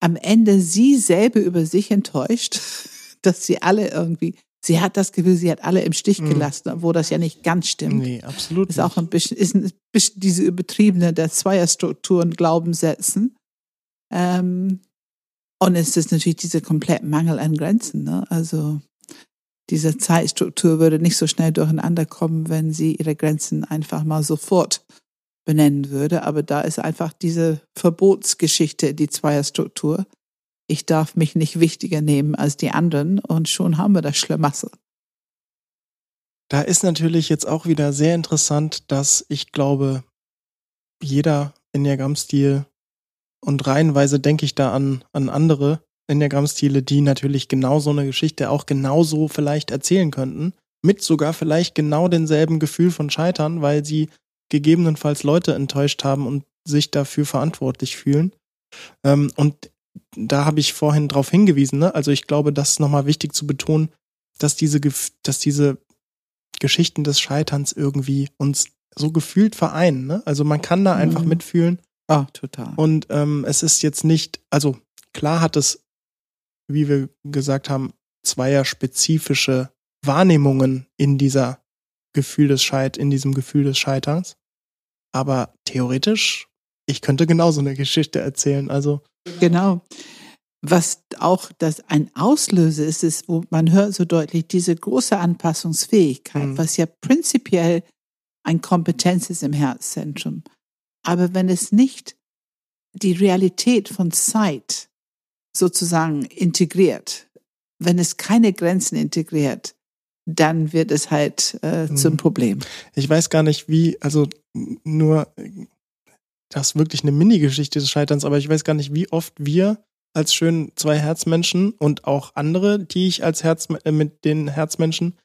Speaker 2: am Ende sie selber über sich enttäuscht, dass sie alle irgendwie, sie hat das Gefühl, sie hat alle im Stich mhm. gelassen, obwohl das ja nicht ganz stimmt.
Speaker 1: Nee, absolut.
Speaker 2: Ist auch ein bisschen, ist ein bisschen diese übertriebene der Zweierstrukturen Glaubenssätzen. Ähm, und es ist natürlich dieser komplette Mangel an Grenzen. Ne? Also diese Zeitstruktur würde nicht so schnell durcheinander kommen, wenn sie ihre Grenzen einfach mal sofort benennen würde. Aber da ist einfach diese Verbotsgeschichte, die Zweierstruktur. Ich darf mich nicht wichtiger nehmen als die anderen und schon haben wir das Schlamassel.
Speaker 1: Da ist natürlich jetzt auch wieder sehr interessant, dass ich glaube, jeder Enneagramm-Stil und reihenweise denke ich da an, an andere, Enneagramm-Stile, die natürlich genau so eine Geschichte auch genauso vielleicht erzählen könnten. Mit sogar vielleicht genau denselben Gefühl von Scheitern, weil sie gegebenenfalls Leute enttäuscht haben und sich dafür verantwortlich fühlen. Ähm, und da habe ich vorhin drauf hingewiesen, ne? Also ich glaube, das ist nochmal wichtig zu betonen, dass diese, dass diese Geschichten des Scheiterns irgendwie uns so gefühlt vereinen. Ne? Also man kann da einfach mhm. mitfühlen.
Speaker 2: Ah, total.
Speaker 1: Und ähm, es ist jetzt nicht, also klar hat es wie wir gesagt haben, zweier spezifische Wahrnehmungen in dieser Gefühl des Scheit, in diesem Gefühl des Scheiterns. Aber theoretisch, ich könnte genauso eine Geschichte erzählen. Also
Speaker 2: genau. Was auch das ein Auslöser ist, ist, wo man hört so deutlich diese große Anpassungsfähigkeit, mhm. was ja prinzipiell ein Kompetenz ist im Herzzentrum. Aber wenn es nicht die Realität von Zeit sozusagen integriert. Wenn es keine Grenzen integriert, dann wird es halt äh, mhm. zum Problem.
Speaker 1: Ich weiß gar nicht, wie, also nur das ist wirklich eine Mini-Geschichte des Scheiterns, aber ich weiß gar nicht, wie oft wir als schön zwei Herzmenschen und auch andere, die ich als Herz äh, mit den Herzmenschen,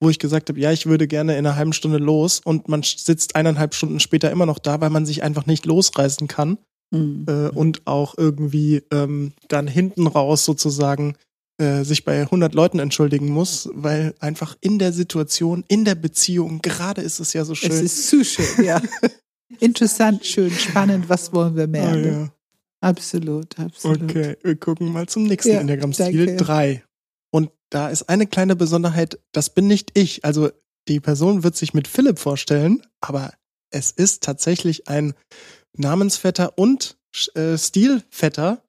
Speaker 1: wo ich gesagt habe, ja, ich würde gerne in einer halben Stunde los und man sitzt eineinhalb Stunden später immer noch da, weil man sich einfach nicht losreißen kann mhm. äh, und auch irgendwie ähm, dann hinten raus sozusagen äh, sich bei 100 Leuten entschuldigen muss, weil einfach in der Situation, in der Beziehung, gerade ist es ja so schön. Es
Speaker 2: ist zu schön, ja. Interessant, schön, spannend, was wollen wir mehr? Oh, ja. Absolut, absolut.
Speaker 1: Okay, wir gucken mal zum nächsten ja, Enneagramm-Stil 3. Und da ist eine kleine Besonderheit, das bin nicht ich. Also die Person wird sich mit Philipp vorstellen, aber es ist tatsächlich ein Namensvetter und äh, Stilvetter.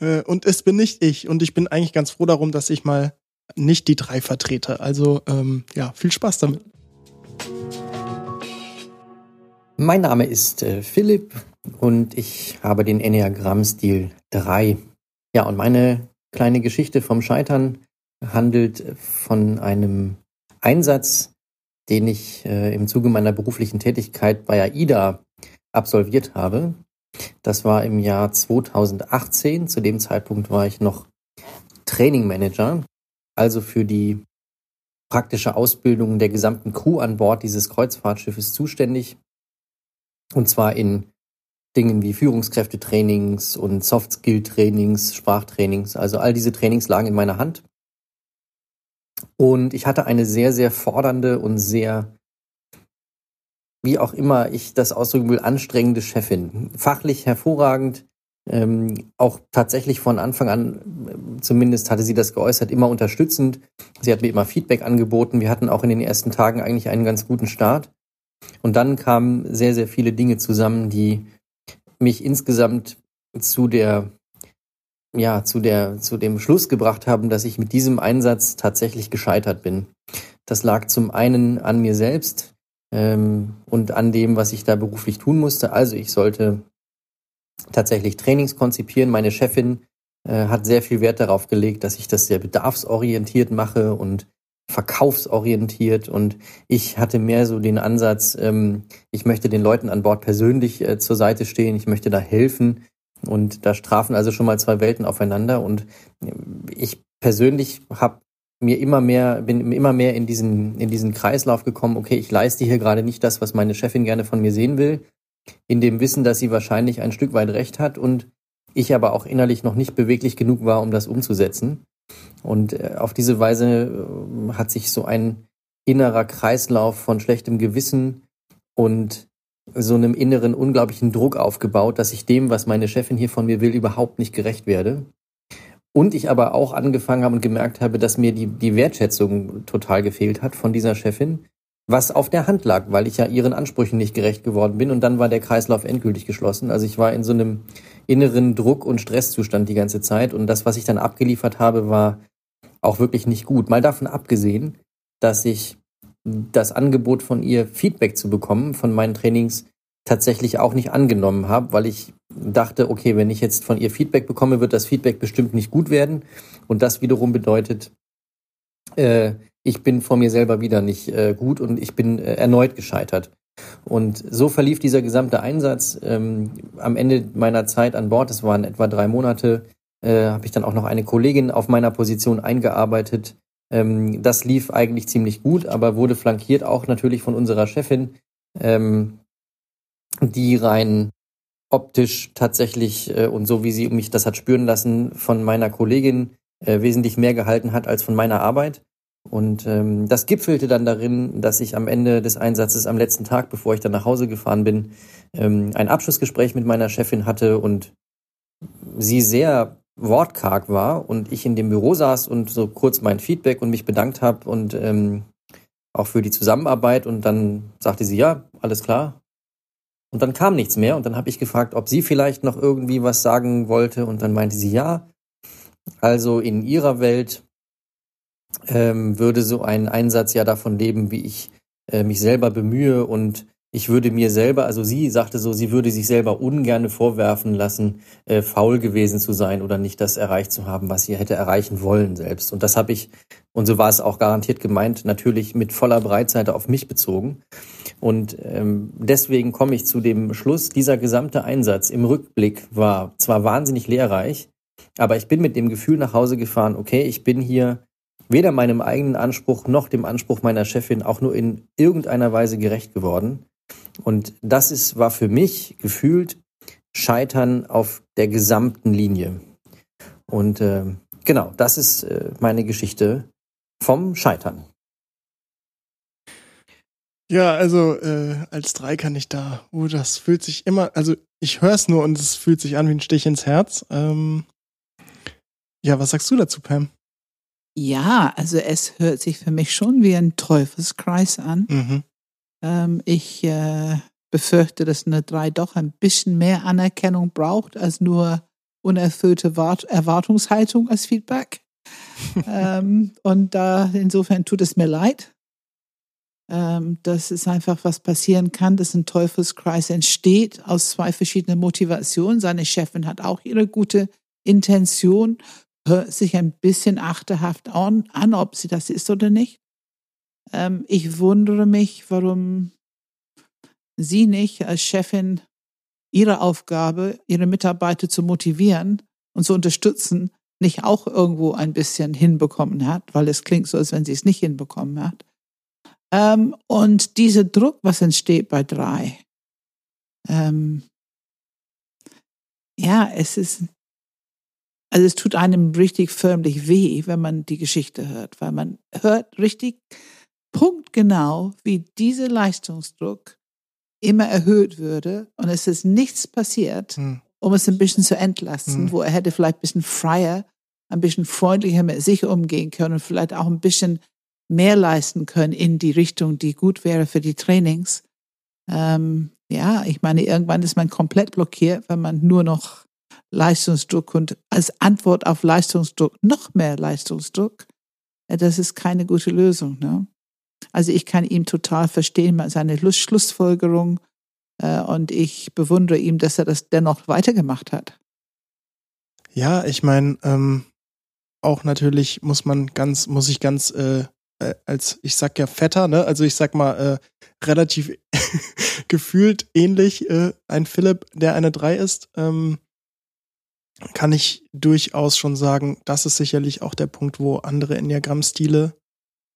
Speaker 1: Äh, und es bin nicht ich. Und ich bin eigentlich ganz froh darum, dass ich mal nicht die drei vertrete. Also ähm, ja, viel Spaß damit.
Speaker 5: Mein Name ist äh, Philipp und ich habe den Enneagramm-Stil 3. Ja, und meine kleine Geschichte vom Scheitern handelt von einem Einsatz, den ich äh, im Zuge meiner beruflichen Tätigkeit bei AIDA absolviert habe. Das war im Jahr 2018. Zu dem Zeitpunkt war ich noch Training Manager, also für die praktische Ausbildung der gesamten Crew an Bord dieses Kreuzfahrtschiffes zuständig. Und zwar in Dingen wie Führungskräftetrainings und Soft-Skill-Trainings, Sprachtrainings. Also all diese Trainings lagen in meiner Hand. Und ich hatte eine sehr, sehr fordernde und sehr, wie auch immer ich das ausdrücken will, anstrengende Chefin. Fachlich hervorragend, ähm, auch tatsächlich von Anfang an, zumindest hatte sie das geäußert, immer unterstützend. Sie hat mir immer Feedback angeboten. Wir hatten auch in den ersten Tagen eigentlich einen ganz guten Start. Und dann kamen sehr, sehr viele Dinge zusammen, die mich insgesamt zu der, ja, zu der, zu dem Schluss gebracht haben, dass ich mit diesem Einsatz tatsächlich gescheitert bin. Das lag zum einen an mir selbst ähm, und an dem, was ich da beruflich tun musste. Also ich sollte tatsächlich Trainings konzipieren. Meine Chefin äh, hat sehr viel Wert darauf gelegt, dass ich das sehr bedarfsorientiert mache und verkaufsorientiert und ich hatte mehr so den Ansatz, ähm, ich möchte den Leuten an Bord persönlich äh, zur Seite stehen, ich möchte da helfen und da strafen also schon mal zwei Welten aufeinander und äh, ich persönlich habe mir immer mehr bin immer mehr in diesen in diesen Kreislauf gekommen, okay, ich leiste hier gerade nicht das, was meine Chefin gerne von mir sehen will, in dem Wissen, dass sie wahrscheinlich ein Stück weit recht hat und ich aber auch innerlich noch nicht beweglich genug war, um das umzusetzen. Und äh, auf diese Weise äh, hat sich so ein innerer Kreislauf von schlechtem Gewissen und so einem inneren unglaublichen Druck aufgebaut, dass ich dem, was meine Chefin hier von mir will, überhaupt nicht gerecht werde. Und ich aber auch angefangen habe und gemerkt habe, dass mir die, die Wertschätzung total gefehlt hat von dieser Chefin, was auf der Hand lag, weil ich ja ihren Ansprüchen nicht gerecht geworden bin und dann war der Kreislauf endgültig geschlossen. Also ich war in so einem inneren Druck- und Stresszustand die ganze Zeit und das, was ich dann abgeliefert habe, war auch wirklich nicht gut. Mal davon abgesehen, dass ich das Angebot von ihr, Feedback zu bekommen von meinen Trainings, tatsächlich auch nicht angenommen habe, weil ich dachte, okay, wenn ich jetzt von ihr Feedback bekomme, wird das Feedback bestimmt nicht gut werden. Und das wiederum bedeutet, äh, ich bin vor mir selber wieder nicht äh, gut und ich bin äh, erneut gescheitert. Und so verlief dieser gesamte Einsatz. Ähm, am Ende meiner Zeit an Bord, das waren etwa drei Monate, äh, habe ich dann auch noch eine Kollegin auf meiner Position eingearbeitet. Ähm, das lief eigentlich ziemlich gut, aber wurde flankiert auch natürlich von unserer Chefin, ähm, die rein optisch tatsächlich äh, und so wie sie mich das hat spüren lassen, von meiner Kollegin äh, wesentlich mehr gehalten hat als von meiner Arbeit. Und ähm, das gipfelte dann darin, dass ich am Ende des Einsatzes, am letzten Tag, bevor ich dann nach Hause gefahren bin, ähm, ein Abschlussgespräch mit meiner Chefin hatte und sie sehr wortkarg war und ich in dem Büro saß und so kurz mein Feedback und mich bedankt habe und ähm, auch für die Zusammenarbeit und dann sagte sie, ja, alles klar. Und dann kam nichts mehr und dann habe ich gefragt, ob sie vielleicht noch irgendwie was sagen wollte und dann meinte sie, ja. Also in ihrer Welt ähm, würde so ein Einsatz ja davon leben, wie ich äh, mich selber bemühe und ich würde mir selber, also sie sagte so, sie würde sich selber ungerne vorwerfen lassen, äh, faul gewesen zu sein oder nicht das erreicht zu haben, was sie hätte erreichen wollen selbst. Und das habe ich, und so war es auch garantiert gemeint, natürlich mit voller Breitseite auf mich bezogen. Und ähm, deswegen komme ich zu dem Schluss, dieser gesamte Einsatz im Rückblick war zwar wahnsinnig lehrreich, aber ich bin mit dem Gefühl nach Hause gefahren, okay, ich bin hier weder meinem eigenen Anspruch noch dem Anspruch meiner Chefin auch nur in irgendeiner Weise gerecht geworden. Und das ist, war für mich gefühlt Scheitern auf der gesamten Linie. Und äh, genau, das ist äh, meine Geschichte vom Scheitern.
Speaker 1: Ja, also äh, als drei kann ich da, oh, das fühlt sich immer, also ich höre es nur und es fühlt sich an wie ein Stich ins Herz. Ähm, ja, was sagst du dazu, Pam?
Speaker 2: Ja, also es hört sich für mich schon wie ein Teufelskreis an.
Speaker 1: Mhm.
Speaker 2: Ähm, ich äh, befürchte, dass eine 3 doch ein bisschen mehr Anerkennung braucht als nur unerfüllte Wart Erwartungshaltung als Feedback. Ähm, und da insofern tut es mir leid. Ähm, dass es einfach was passieren kann, dass ein Teufelskreis entsteht aus zwei verschiedenen Motivationen. Seine Chefin hat auch ihre gute Intention hört sich ein bisschen achterhaft an, an ob sie das ist oder nicht. Ähm, ich wundere mich, warum sie nicht als Chefin ihre Aufgabe, ihre Mitarbeiter zu motivieren und zu unterstützen, nicht auch irgendwo ein bisschen hinbekommen hat, weil es klingt so, als wenn sie es nicht hinbekommen hat. Ähm, und dieser Druck, was entsteht bei drei, ähm, ja, es ist, also es tut einem richtig förmlich weh, wenn man die Geschichte hört, weil man hört richtig punktgenau, wie dieser Leistungsdruck immer erhöht würde und es ist nichts passiert, hm. um es ein bisschen zu entlasten, hm. wo er hätte vielleicht ein bisschen freier, ein bisschen freundlicher mit sich umgehen können und vielleicht auch ein bisschen mehr leisten können in die Richtung, die gut wäre für die Trainings. Ähm, ja, ich meine, irgendwann ist man komplett blockiert, wenn man nur noch Leistungsdruck und als Antwort auf Leistungsdruck noch mehr Leistungsdruck. Das ist keine gute Lösung. Ne? Also ich kann ihm total verstehen, seine Schlussfolgerung äh, und ich bewundere ihm, dass er das dennoch weitergemacht hat.
Speaker 1: Ja, ich meine, ähm, auch natürlich muss man ganz, muss ich ganz äh, äh, als, ich sag ja fetter, ne? Also ich sag mal, äh, relativ gefühlt ähnlich äh, ein Philipp, der eine 3 ist, ähm, kann ich durchaus schon sagen, das ist sicherlich auch der Punkt, wo andere Enneagramm-Stile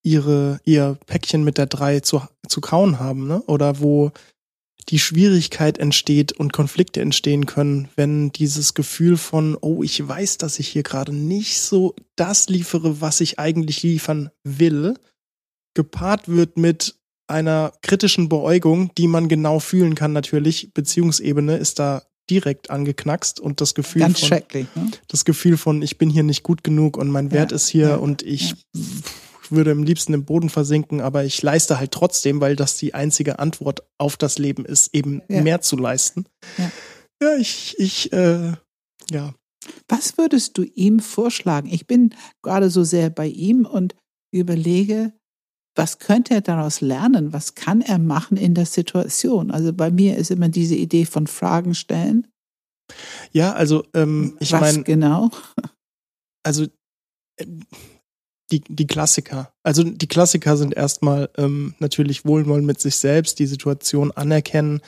Speaker 1: ihre, ihr Päckchen mit der 3 zu, zu kauen haben, ne? Oder wo die Schwierigkeit entsteht und Konflikte entstehen können, wenn dieses Gefühl von, oh, ich weiß, dass ich hier gerade nicht so das liefere, was ich eigentlich liefern will, gepaart wird mit einer kritischen Beäugung, die man genau fühlen kann natürlich. Beziehungsebene ist da direkt angeknackst und das Gefühl
Speaker 2: Ganz
Speaker 1: von,
Speaker 2: schrecklich, ne?
Speaker 1: das Gefühl von, ich bin hier nicht gut genug und mein Wert ja, ist hier ja, und ich ja würde am liebsten im Boden versinken, aber ich leiste halt trotzdem, weil das die einzige Antwort auf das Leben ist, eben ja. mehr zu leisten. Ja, ja ich, ich, äh, ja.
Speaker 2: Was würdest du ihm vorschlagen? Ich bin gerade so sehr bei ihm und überlege, was könnte er daraus lernen? Was kann er machen in der Situation? Also bei mir ist immer diese Idee von Fragen stellen.
Speaker 1: Ja, also ähm, ich meine.
Speaker 2: genau?
Speaker 1: Also äh, die, die Klassiker. Also die Klassiker sind erstmal ähm, natürlich Wohlwollen mit sich selbst, die Situation anerkennen,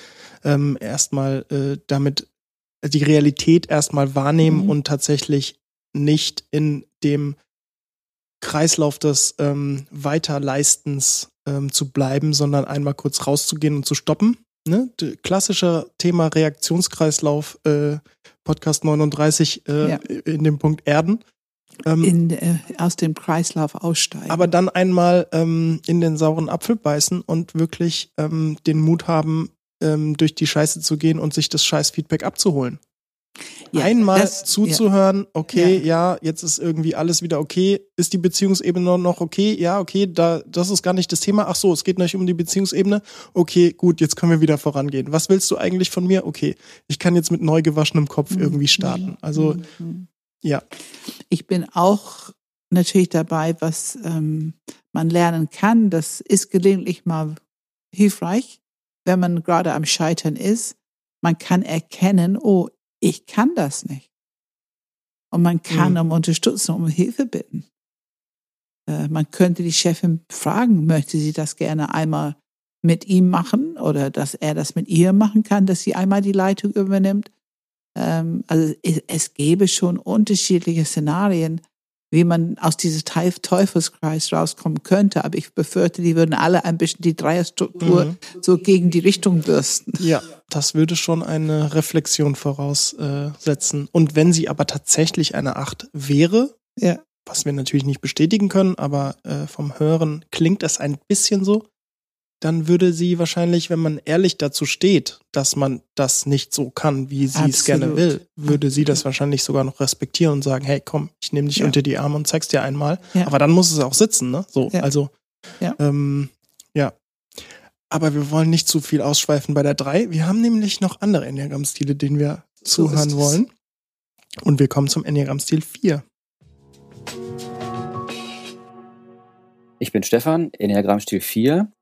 Speaker 1: ähm, erstmal äh, damit die Realität erstmal wahrnehmen mhm. und tatsächlich nicht in dem Kreislauf des ähm, Weiterleistens ähm, zu bleiben, sondern einmal kurz rauszugehen und zu stoppen. Ne? Klassischer Thema Reaktionskreislauf, äh, Podcast 39 äh, ja. in dem Punkt Erden.
Speaker 2: Ähm, in, äh, aus dem Kreislauf aussteigen.
Speaker 1: Aber dann einmal ähm, in den sauren Apfel beißen und wirklich ähm, den Mut haben, ähm, durch die Scheiße zu gehen und sich das Scheiß-Feedback abzuholen. Ja, einmal das, zuzuhören, ja. okay, ja. ja. jetzt ist irgendwie alles wieder okay. Ist die Beziehungsebene noch okay? Ja, okay, da, das ist gar nicht das Thema. Ach so, es geht nicht um die Beziehungsebene. Okay, gut, jetzt können wir wieder vorangehen. Was willst du eigentlich von mir? Okay, ich kann jetzt mit neu gewaschenem Kopf mhm. irgendwie starten. Also, mhm. Ja.
Speaker 2: Ich bin auch natürlich dabei, was ähm, man lernen kann. Das ist gelegentlich mal hilfreich, wenn man gerade am Scheitern ist. Man kann erkennen, oh, ich kann das nicht. Und man kann mhm. um Unterstützung, um Hilfe bitten. Äh, man könnte die Chefin fragen, möchte sie das gerne einmal mit ihm machen oder dass er das mit ihr machen kann, dass sie einmal die Leitung übernimmt. Ähm, also es, gäbe schon unterschiedliche Szenarien, wie man aus diesem Teufelskreis rauskommen könnte. Aber ich befürchte, die würden alle ein bisschen die Dreierstruktur mhm. so gegen die Richtung bürsten.
Speaker 1: Ja, das würde schon eine Reflexion voraussetzen. Und wenn sie aber tatsächlich eine Acht wäre, ja. was wir natürlich nicht bestätigen können, aber äh, vom Hören klingt es ein bisschen so, dann würde sie wahrscheinlich, wenn man ehrlich dazu steht, dass man das nicht so kann, wie sie es gerne will, würde sie das wahrscheinlich sogar noch respektieren und sagen, hey, komm, ich nehme dich ja. unter die Arme und zeig's dir einmal. Ja. Aber dann muss es auch sitzen, ne? So, ja. also ja. Ähm, ja. Aber wir wollen nicht zu viel ausschweifen bei der drei. Wir haben nämlich noch andere Enneagramm-Stile, denen wir so zuhören wollen. Und wir kommen zum Enneagramm-Stil 4.
Speaker 6: Ich bin Stefan, Enneagramm-Stil 4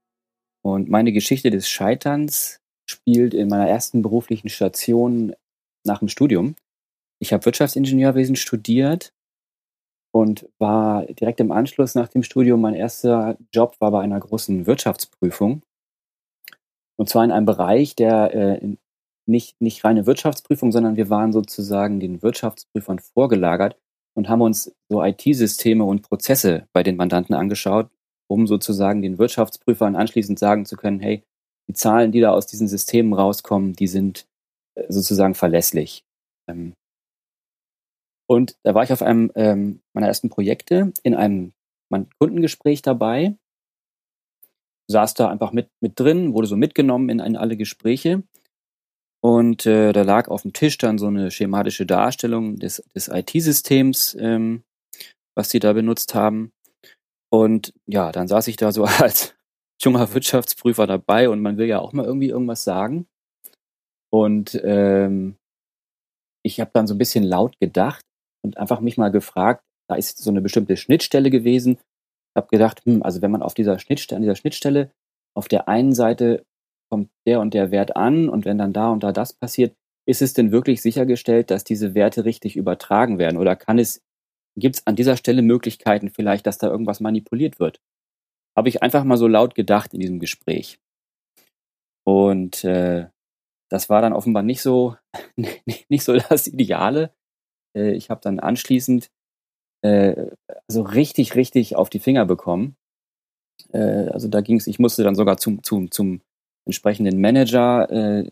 Speaker 6: und meine Geschichte des Scheiterns spielt in meiner ersten beruflichen Station nach dem Studium. Ich habe Wirtschaftsingenieurwesen studiert und war direkt im Anschluss nach dem Studium, mein erster Job war bei einer großen Wirtschaftsprüfung. Und zwar in einem Bereich, der äh, nicht, nicht reine Wirtschaftsprüfung, sondern wir waren sozusagen den Wirtschaftsprüfern vorgelagert und haben uns so IT-Systeme und Prozesse bei den Mandanten angeschaut um sozusagen den Wirtschaftsprüfern anschließend sagen zu können, hey, die Zahlen, die da aus diesen Systemen rauskommen, die sind äh, sozusagen verlässlich. Ähm, und da war ich auf einem ähm, meiner ersten Projekte in einem Kundengespräch dabei, saß da einfach mit, mit drin, wurde so mitgenommen in, in alle Gespräche. Und äh, da lag auf dem Tisch dann so eine schematische Darstellung des, des IT-Systems, ähm, was sie da benutzt haben. Und ja, dann saß ich da so als junger Wirtschaftsprüfer dabei und man will ja auch mal irgendwie irgendwas sagen. Und ähm, ich habe dann so ein bisschen laut gedacht und einfach mich mal gefragt, da ist so eine bestimmte Schnittstelle gewesen. Ich habe gedacht, hm, also wenn man auf dieser Schnittstelle, an dieser Schnittstelle auf der einen Seite kommt der und der Wert an und wenn dann da und da das passiert, ist es denn wirklich sichergestellt, dass diese Werte richtig übertragen werden? Oder kann es, gibt es an dieser Stelle Möglichkeiten vielleicht, dass da irgendwas manipuliert wird? Habe ich einfach mal so laut gedacht in diesem Gespräch. Und äh, das war dann offenbar nicht so, nicht so das Ideale. Äh, ich habe dann anschließend äh, so richtig, richtig auf die Finger bekommen. Äh, also da ging es, ich musste dann sogar zum, zum, zum entsprechenden Manager, äh,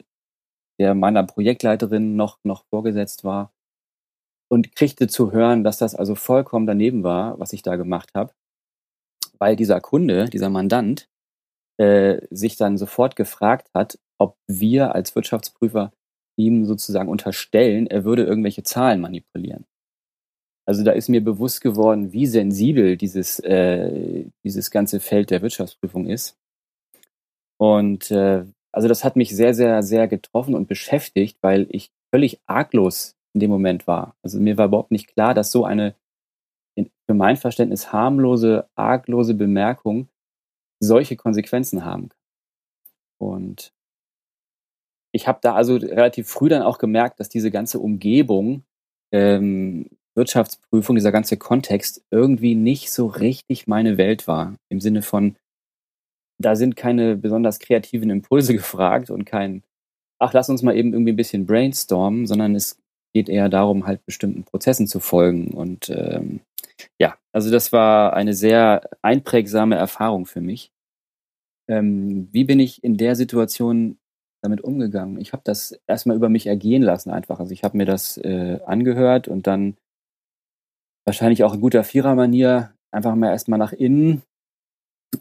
Speaker 6: der meiner Projektleiterin noch, noch vorgesetzt war und kriegte zu hören, dass das also vollkommen daneben war, was ich da gemacht habe, weil dieser Kunde, dieser Mandant, äh, sich dann sofort gefragt hat, ob wir als Wirtschaftsprüfer ihm sozusagen unterstellen, er würde irgendwelche Zahlen manipulieren. Also da ist mir bewusst geworden, wie sensibel dieses, äh, dieses ganze Feld der Wirtschaftsprüfung ist. Und äh, also das hat mich sehr, sehr, sehr getroffen und beschäftigt, weil ich völlig arglos in dem Moment war. Also mir war überhaupt nicht klar, dass so eine für mein Verständnis harmlose, arglose Bemerkung solche Konsequenzen haben kann. Und ich habe da also relativ früh dann auch gemerkt, dass diese ganze Umgebung, ähm, Wirtschaftsprüfung, dieser ganze Kontext irgendwie nicht so richtig meine Welt war. Im Sinne von, da sind keine besonders kreativen Impulse gefragt und kein, ach, lass uns mal eben irgendwie ein bisschen brainstormen, sondern es geht eher darum, halt bestimmten Prozessen zu folgen. Und ähm, ja, also das war eine sehr einprägsame Erfahrung für mich. Ähm, wie bin ich in der Situation damit umgegangen? Ich habe das erstmal über mich ergehen lassen einfach. Also ich habe mir das äh, angehört und dann wahrscheinlich auch in guter Vierermanier einfach mal erstmal nach innen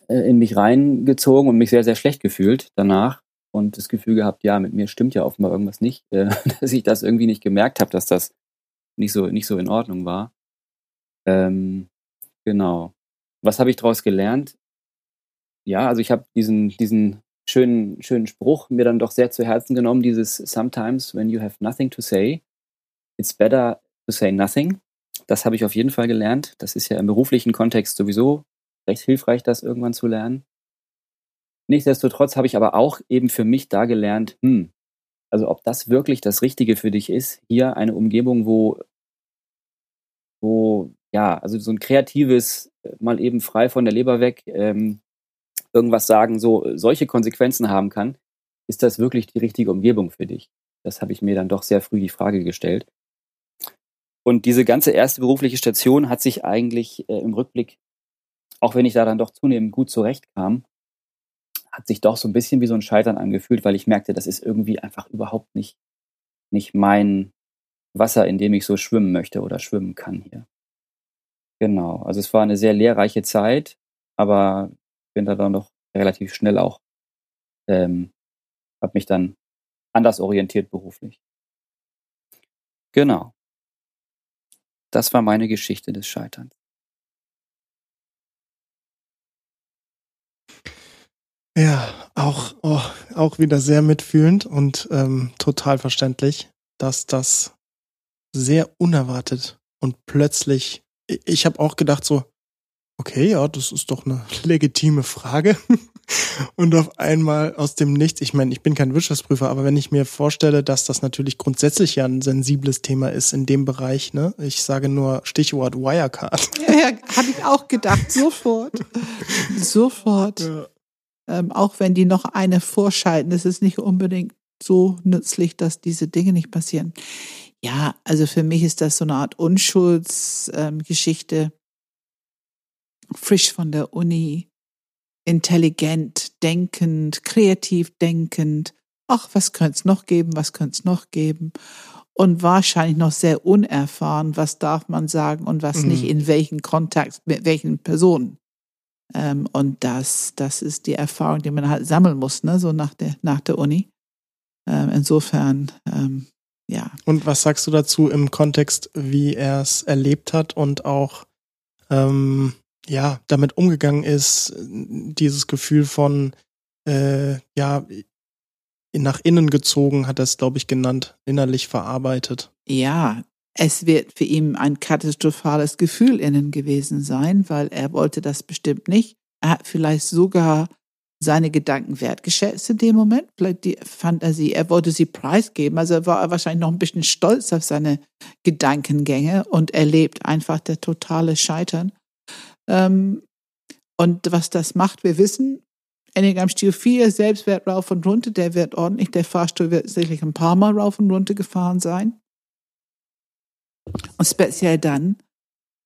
Speaker 6: äh, in mich reingezogen und mich sehr, sehr schlecht gefühlt danach und das Gefühl gehabt, ja, mit mir stimmt ja offenbar irgendwas nicht, äh, dass ich das irgendwie nicht gemerkt habe, dass das nicht so, nicht so in Ordnung war. Ähm, genau. Was habe ich daraus gelernt? Ja, also ich habe diesen, diesen schönen, schönen Spruch mir dann doch sehr zu Herzen genommen, dieses Sometimes when you have nothing to say, it's better to say nothing. Das habe ich auf jeden Fall gelernt. Das ist ja im beruflichen Kontext sowieso recht hilfreich, das irgendwann zu lernen. Nichtsdestotrotz habe ich aber auch eben für mich da gelernt, hm, also ob das wirklich das Richtige für dich ist, hier eine Umgebung, wo, wo, ja, also so ein kreatives, mal eben frei von der Leber weg, ähm, irgendwas sagen, so solche Konsequenzen haben kann, ist das wirklich die richtige Umgebung für dich? Das habe ich mir dann doch sehr früh die Frage gestellt. Und diese ganze erste berufliche Station hat sich eigentlich äh, im Rückblick, auch wenn ich da dann doch zunehmend gut zurechtkam, hat sich doch so ein bisschen wie so ein Scheitern angefühlt, weil ich merkte, das ist irgendwie einfach überhaupt nicht, nicht mein Wasser, in dem ich so schwimmen möchte oder schwimmen kann hier. Genau. Also es war eine sehr lehrreiche Zeit, aber bin da dann noch relativ schnell auch, ähm, habe mich dann anders orientiert beruflich. Genau. Das war meine Geschichte des Scheiterns.
Speaker 1: Ja, auch, oh, auch wieder sehr mitfühlend und ähm, total verständlich, dass das sehr unerwartet und plötzlich, ich habe auch gedacht so, okay, ja, das ist doch eine legitime Frage. Und auf einmal aus dem Nichts, ich meine, ich bin kein Wirtschaftsprüfer, aber wenn ich mir vorstelle, dass das natürlich grundsätzlich ja ein sensibles Thema ist in dem Bereich, ne? Ich sage nur Stichwort Wirecard.
Speaker 2: Ja, ja habe ich auch gedacht, sofort. sofort. Ja. Ähm, auch wenn die noch eine vorschalten, ist es nicht unbedingt so nützlich, dass diese Dinge nicht passieren. Ja, also für mich ist das so eine Art Unschuldsgeschichte. Ähm, frisch von der Uni, intelligent, denkend, kreativ denkend. Ach, was könnte es noch geben, was könnte es noch geben? und wahrscheinlich noch sehr unerfahren, was darf man sagen und was
Speaker 1: Mhm.
Speaker 2: nicht, in welchen Kontakt, mit welchen Personen. Ähm, und das, das ist die Erfahrung, die man halt sammeln muss, ne, so nach der, nach der Uni. Ähm, insofern, ähm, ja.
Speaker 1: Und was sagst du dazu im Kontext, wie er es erlebt hat und auch ähm, ja damit umgegangen ist, dieses Gefühl von äh, ja nach innen gezogen, hat er es glaube ich genannt, innerlich verarbeitet.
Speaker 2: Ja, es wird für ihn ein katastrophales Gefühl innen gewesen sein, weil er wollte das bestimmt nicht. Er hat vielleicht sogar seine Gedanken wertgeschätzt in dem Moment, vielleicht die Fantasie, er wollte sie preisgeben, also war er wahrscheinlich noch ein bisschen stolz auf seine Gedankengänge und erlebt einfach der totale Scheitern. Ähm, und was das macht, wir wissen, Enneagramm Stil 4, Selbstwert rauf und runter, der wird ordentlich, der Fahrstuhl wird sicherlich ein paar Mal rauf und runter gefahren sein. Und speziell dann,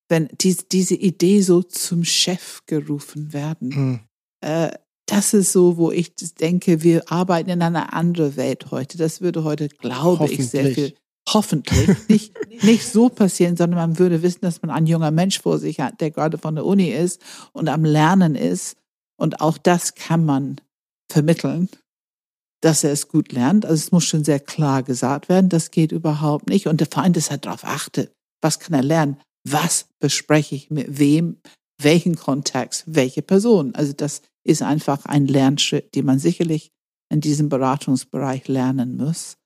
Speaker 2: wenn diese, diese Idee so zum Chef gerufen werden.
Speaker 1: Hm.
Speaker 2: Äh, das ist so, wo ich denke, wir arbeiten in einer anderen Welt heute. Das würde heute, glaube ich, sehr viel, hoffentlich, nicht, nicht so passieren, sondern man würde wissen, dass man ein junger Mensch vor sich hat, der gerade von der Uni ist und am Lernen ist. Und auch das kann man vermitteln, dass er es gut lernt. Also es muss schon sehr klar gesagt werden, das geht überhaupt nicht. Und der Feind ist halt darauf achtet, was kann er lernen? Was bespreche ich mit wem? Welchen Kontext? Welche Person? Also das ist einfach ein Lernschritt, den man sicherlich in diesem Beratungsbereich lernen muss.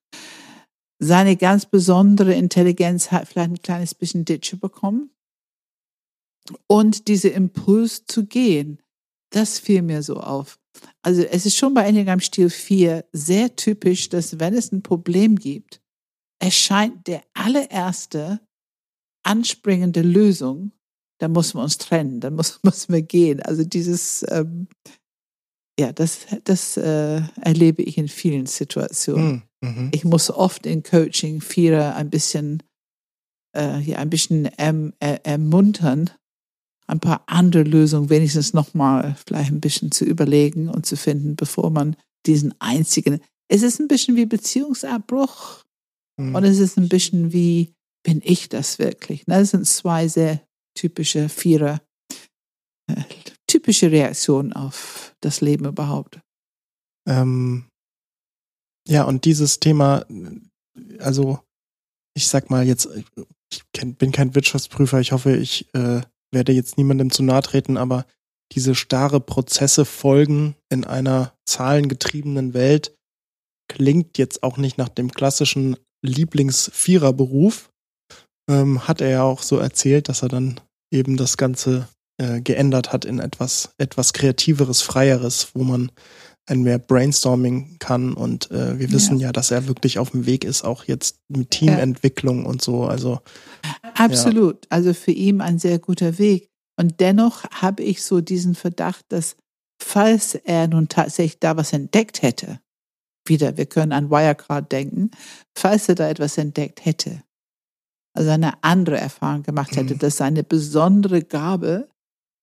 Speaker 2: Seine ganz besondere Intelligenz hat vielleicht ein kleines bisschen Ditsche bekommen. Und diese Impuls zu gehen, das fiel mir so auf. Also es ist schon bei Enneagramm Stil 4 sehr typisch, dass wenn es ein Problem gibt, erscheint der allererste anspringende Lösung, da muss man uns trennen, dann muss, müssen wir gehen. Also dieses, ähm, ja, das, das äh, erlebe ich in vielen Situationen.
Speaker 1: Hm. Mhm.
Speaker 2: Ich muss oft in Coaching Vierer ein bisschen, äh, ja, ein bisschen erm, er, ermuntern, ein paar andere Lösungen wenigstens nochmal vielleicht ein bisschen zu überlegen und zu finden, bevor man diesen einzigen. Es ist ein bisschen wie Beziehungsabbruch
Speaker 1: Hm.
Speaker 2: und es ist ein bisschen wie, bin ich das wirklich? Ne, Das sind zwei sehr typische Vierer, äh, typische Reaktionen auf das Leben überhaupt.
Speaker 1: Ähm, ja, und dieses Thema, also ich sag mal jetzt, ich bin kein Wirtschaftsprüfer, ich hoffe, ich äh, werde jetzt niemandem zu nahe treten, aber diese starre Prozesse folgen in einer zahlengetriebenen Welt klingt jetzt auch nicht nach dem klassischen Lieblingsviererberuf. Ähm, hat er ja auch so erzählt, dass er dann eben das Ganze äh, geändert hat in etwas, etwas kreativeres, freieres, wo man ein mehr Brainstorming kann und äh, wir wissen ja. dass er wirklich auf dem Weg ist, auch jetzt mit Teamentwicklung und so. Also
Speaker 2: Absolut. Also für ihn ein sehr guter Weg. Und dennoch habe ich so diesen Verdacht, dass falls er nun tatsächlich da was entdeckt hätte, wieder, wir können an Wirecard denken, falls er da etwas entdeckt hätte, also eine andere Erfahrung gemacht hätte,
Speaker 1: Mhm.
Speaker 2: dass seine besondere Gabe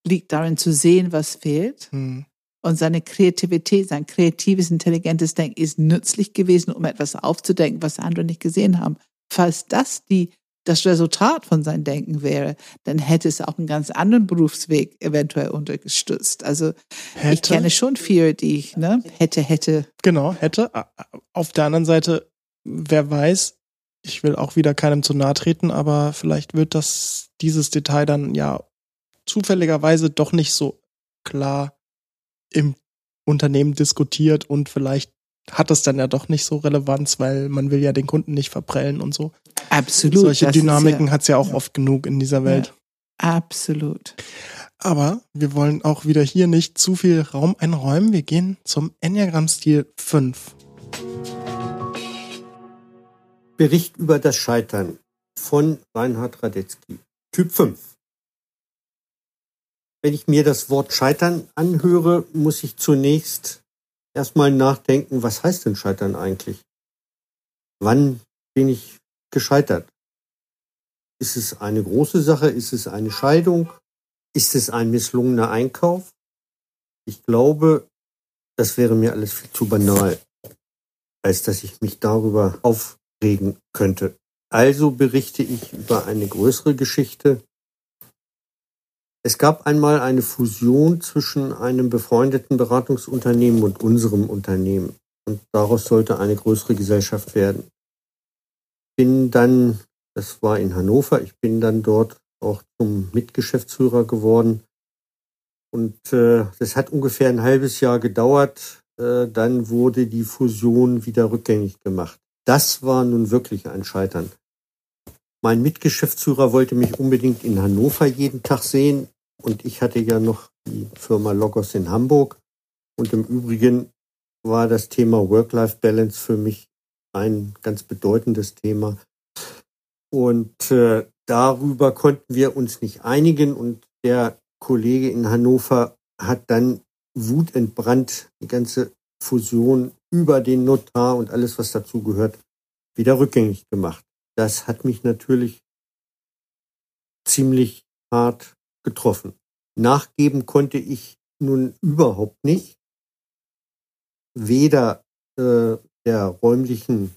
Speaker 2: liegt darin zu sehen, was fehlt.
Speaker 1: hm,
Speaker 2: Und seine Kreativität, sein kreatives, intelligentes Denken ist nützlich gewesen, um etwas aufzudenken, was andere nicht gesehen haben. Falls das die, das Resultat von seinem Denken wäre, dann hätte es auch einen ganz anderen Berufsweg eventuell unterstützt. Also ich
Speaker 1: hätte,
Speaker 2: kenne schon viele, die ich, ne, hätte, hätte.
Speaker 1: genau, hätte. Auf der anderen Seite, wer weiß, ich will auch wieder keinem zu nahe treten, aber vielleicht wird das, dieses Detail dann ja zufälligerweise doch nicht so klar im Unternehmen diskutiert und vielleicht hat es dann ja doch nicht so Relevanz, weil man will ja den Kunden nicht verprellen und so.
Speaker 2: Absolut.
Speaker 1: Solche
Speaker 2: das ist
Speaker 1: Dynamiken
Speaker 2: Ja,
Speaker 1: hat's ja auch oft genug in dieser Welt.
Speaker 2: absolut.
Speaker 1: Aber wir wollen auch wieder hier nicht zu viel Raum einräumen. Wir gehen zum Enneagramm-Stil 5.
Speaker 7: Bericht über das Scheitern von Reinhard Radetzky. Typ 5. Wenn ich mir das Wort Scheitern anhöre, muss ich zunächst erstmal nachdenken, was heißt denn Scheitern eigentlich? Wann bin ich gescheitert? Ist es eine große Sache? Ist es eine Scheidung? Ist es ein misslungener Einkauf? Ich glaube, das wäre mir alles viel zu banal, als dass ich mich darüber aufregen könnte. Also berichte ich über eine größere Geschichte. Es gab einmal eine Fusion zwischen einem befreundeten Beratungsunternehmen und unserem Unternehmen. Und daraus sollte eine größere Gesellschaft werden. Bin dann, das war in Hannover, ich bin dann dort auch zum Mitgeschäftsführer geworden. Und äh, das hat ungefähr ein halbes Jahr gedauert. Äh, dann wurde die Fusion wieder rückgängig gemacht. Das war nun wirklich ein Scheitern. Mein Mitgeschäftsführer wollte mich unbedingt in Hannover jeden Tag sehen und ich hatte ja noch die Firma Logos in Hamburg. Und im Übrigen war das Thema Work-Life-Balance für mich ein ganz bedeutendes Thema. Und äh, darüber konnten wir uns nicht einigen und der Kollege in Hannover hat dann wutentbrannt die ganze Fusion über den Notar und alles, was dazu gehört, wieder rückgängig gemacht. Das hat mich natürlich ziemlich hart getroffen. Nachgeben konnte ich nun überhaupt nicht. Weder äh, der räumlichen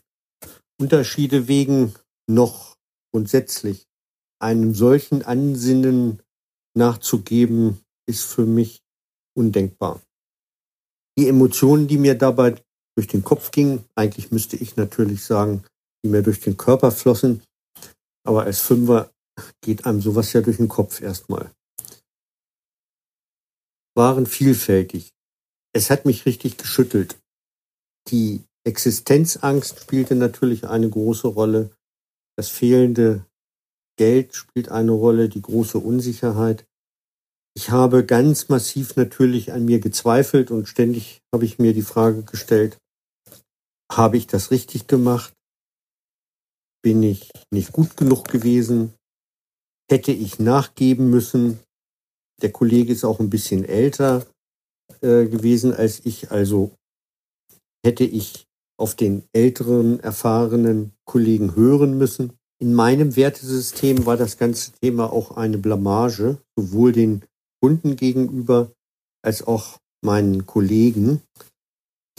Speaker 7: Unterschiede wegen noch grundsätzlich einem solchen Ansinnen nachzugeben, ist für mich undenkbar. Die Emotionen, die mir dabei durch den Kopf gingen, eigentlich müsste ich natürlich sagen, die mir durch den Körper flossen, aber als Fünfer geht einem sowas ja durch den Kopf erstmal. Waren vielfältig. Es hat mich richtig geschüttelt. Die Existenzangst spielte natürlich eine große Rolle. Das fehlende Geld spielt eine Rolle, die große Unsicherheit. Ich habe ganz massiv natürlich an mir gezweifelt und ständig habe ich mir die Frage gestellt, habe ich das richtig gemacht? Bin ich nicht gut genug gewesen? Hätte ich nachgeben müssen? Der Kollege ist auch ein bisschen älter äh, gewesen als ich, also hätte ich auf den älteren, erfahrenen Kollegen hören müssen. In meinem Wertesystem war das ganze Thema auch eine Blamage, sowohl den Kunden gegenüber als auch meinen Kollegen.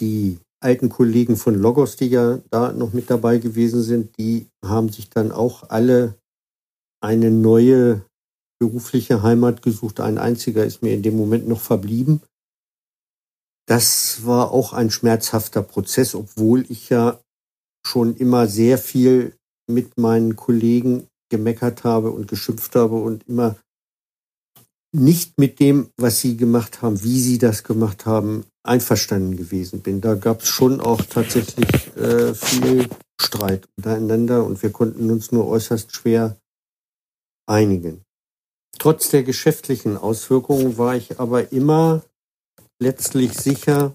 Speaker 7: Die alten Kollegen von Logos, die ja da noch mit dabei gewesen sind, die haben sich dann auch alle eine neue berufliche Heimat gesucht. Ein einziger ist mir in dem Moment noch verblieben. Das war auch ein schmerzhafter Prozess, obwohl ich ja schon immer sehr viel mit meinen Kollegen gemeckert habe und geschimpft habe und immer nicht mit dem, was sie gemacht haben, wie sie das gemacht haben, einverstanden gewesen bin. Da gab es schon auch tatsächlich äh, viel Streit untereinander und wir konnten uns nur äußerst schwer einigen. Trotz der geschäftlichen Auswirkungen war ich aber immer letztlich sicher,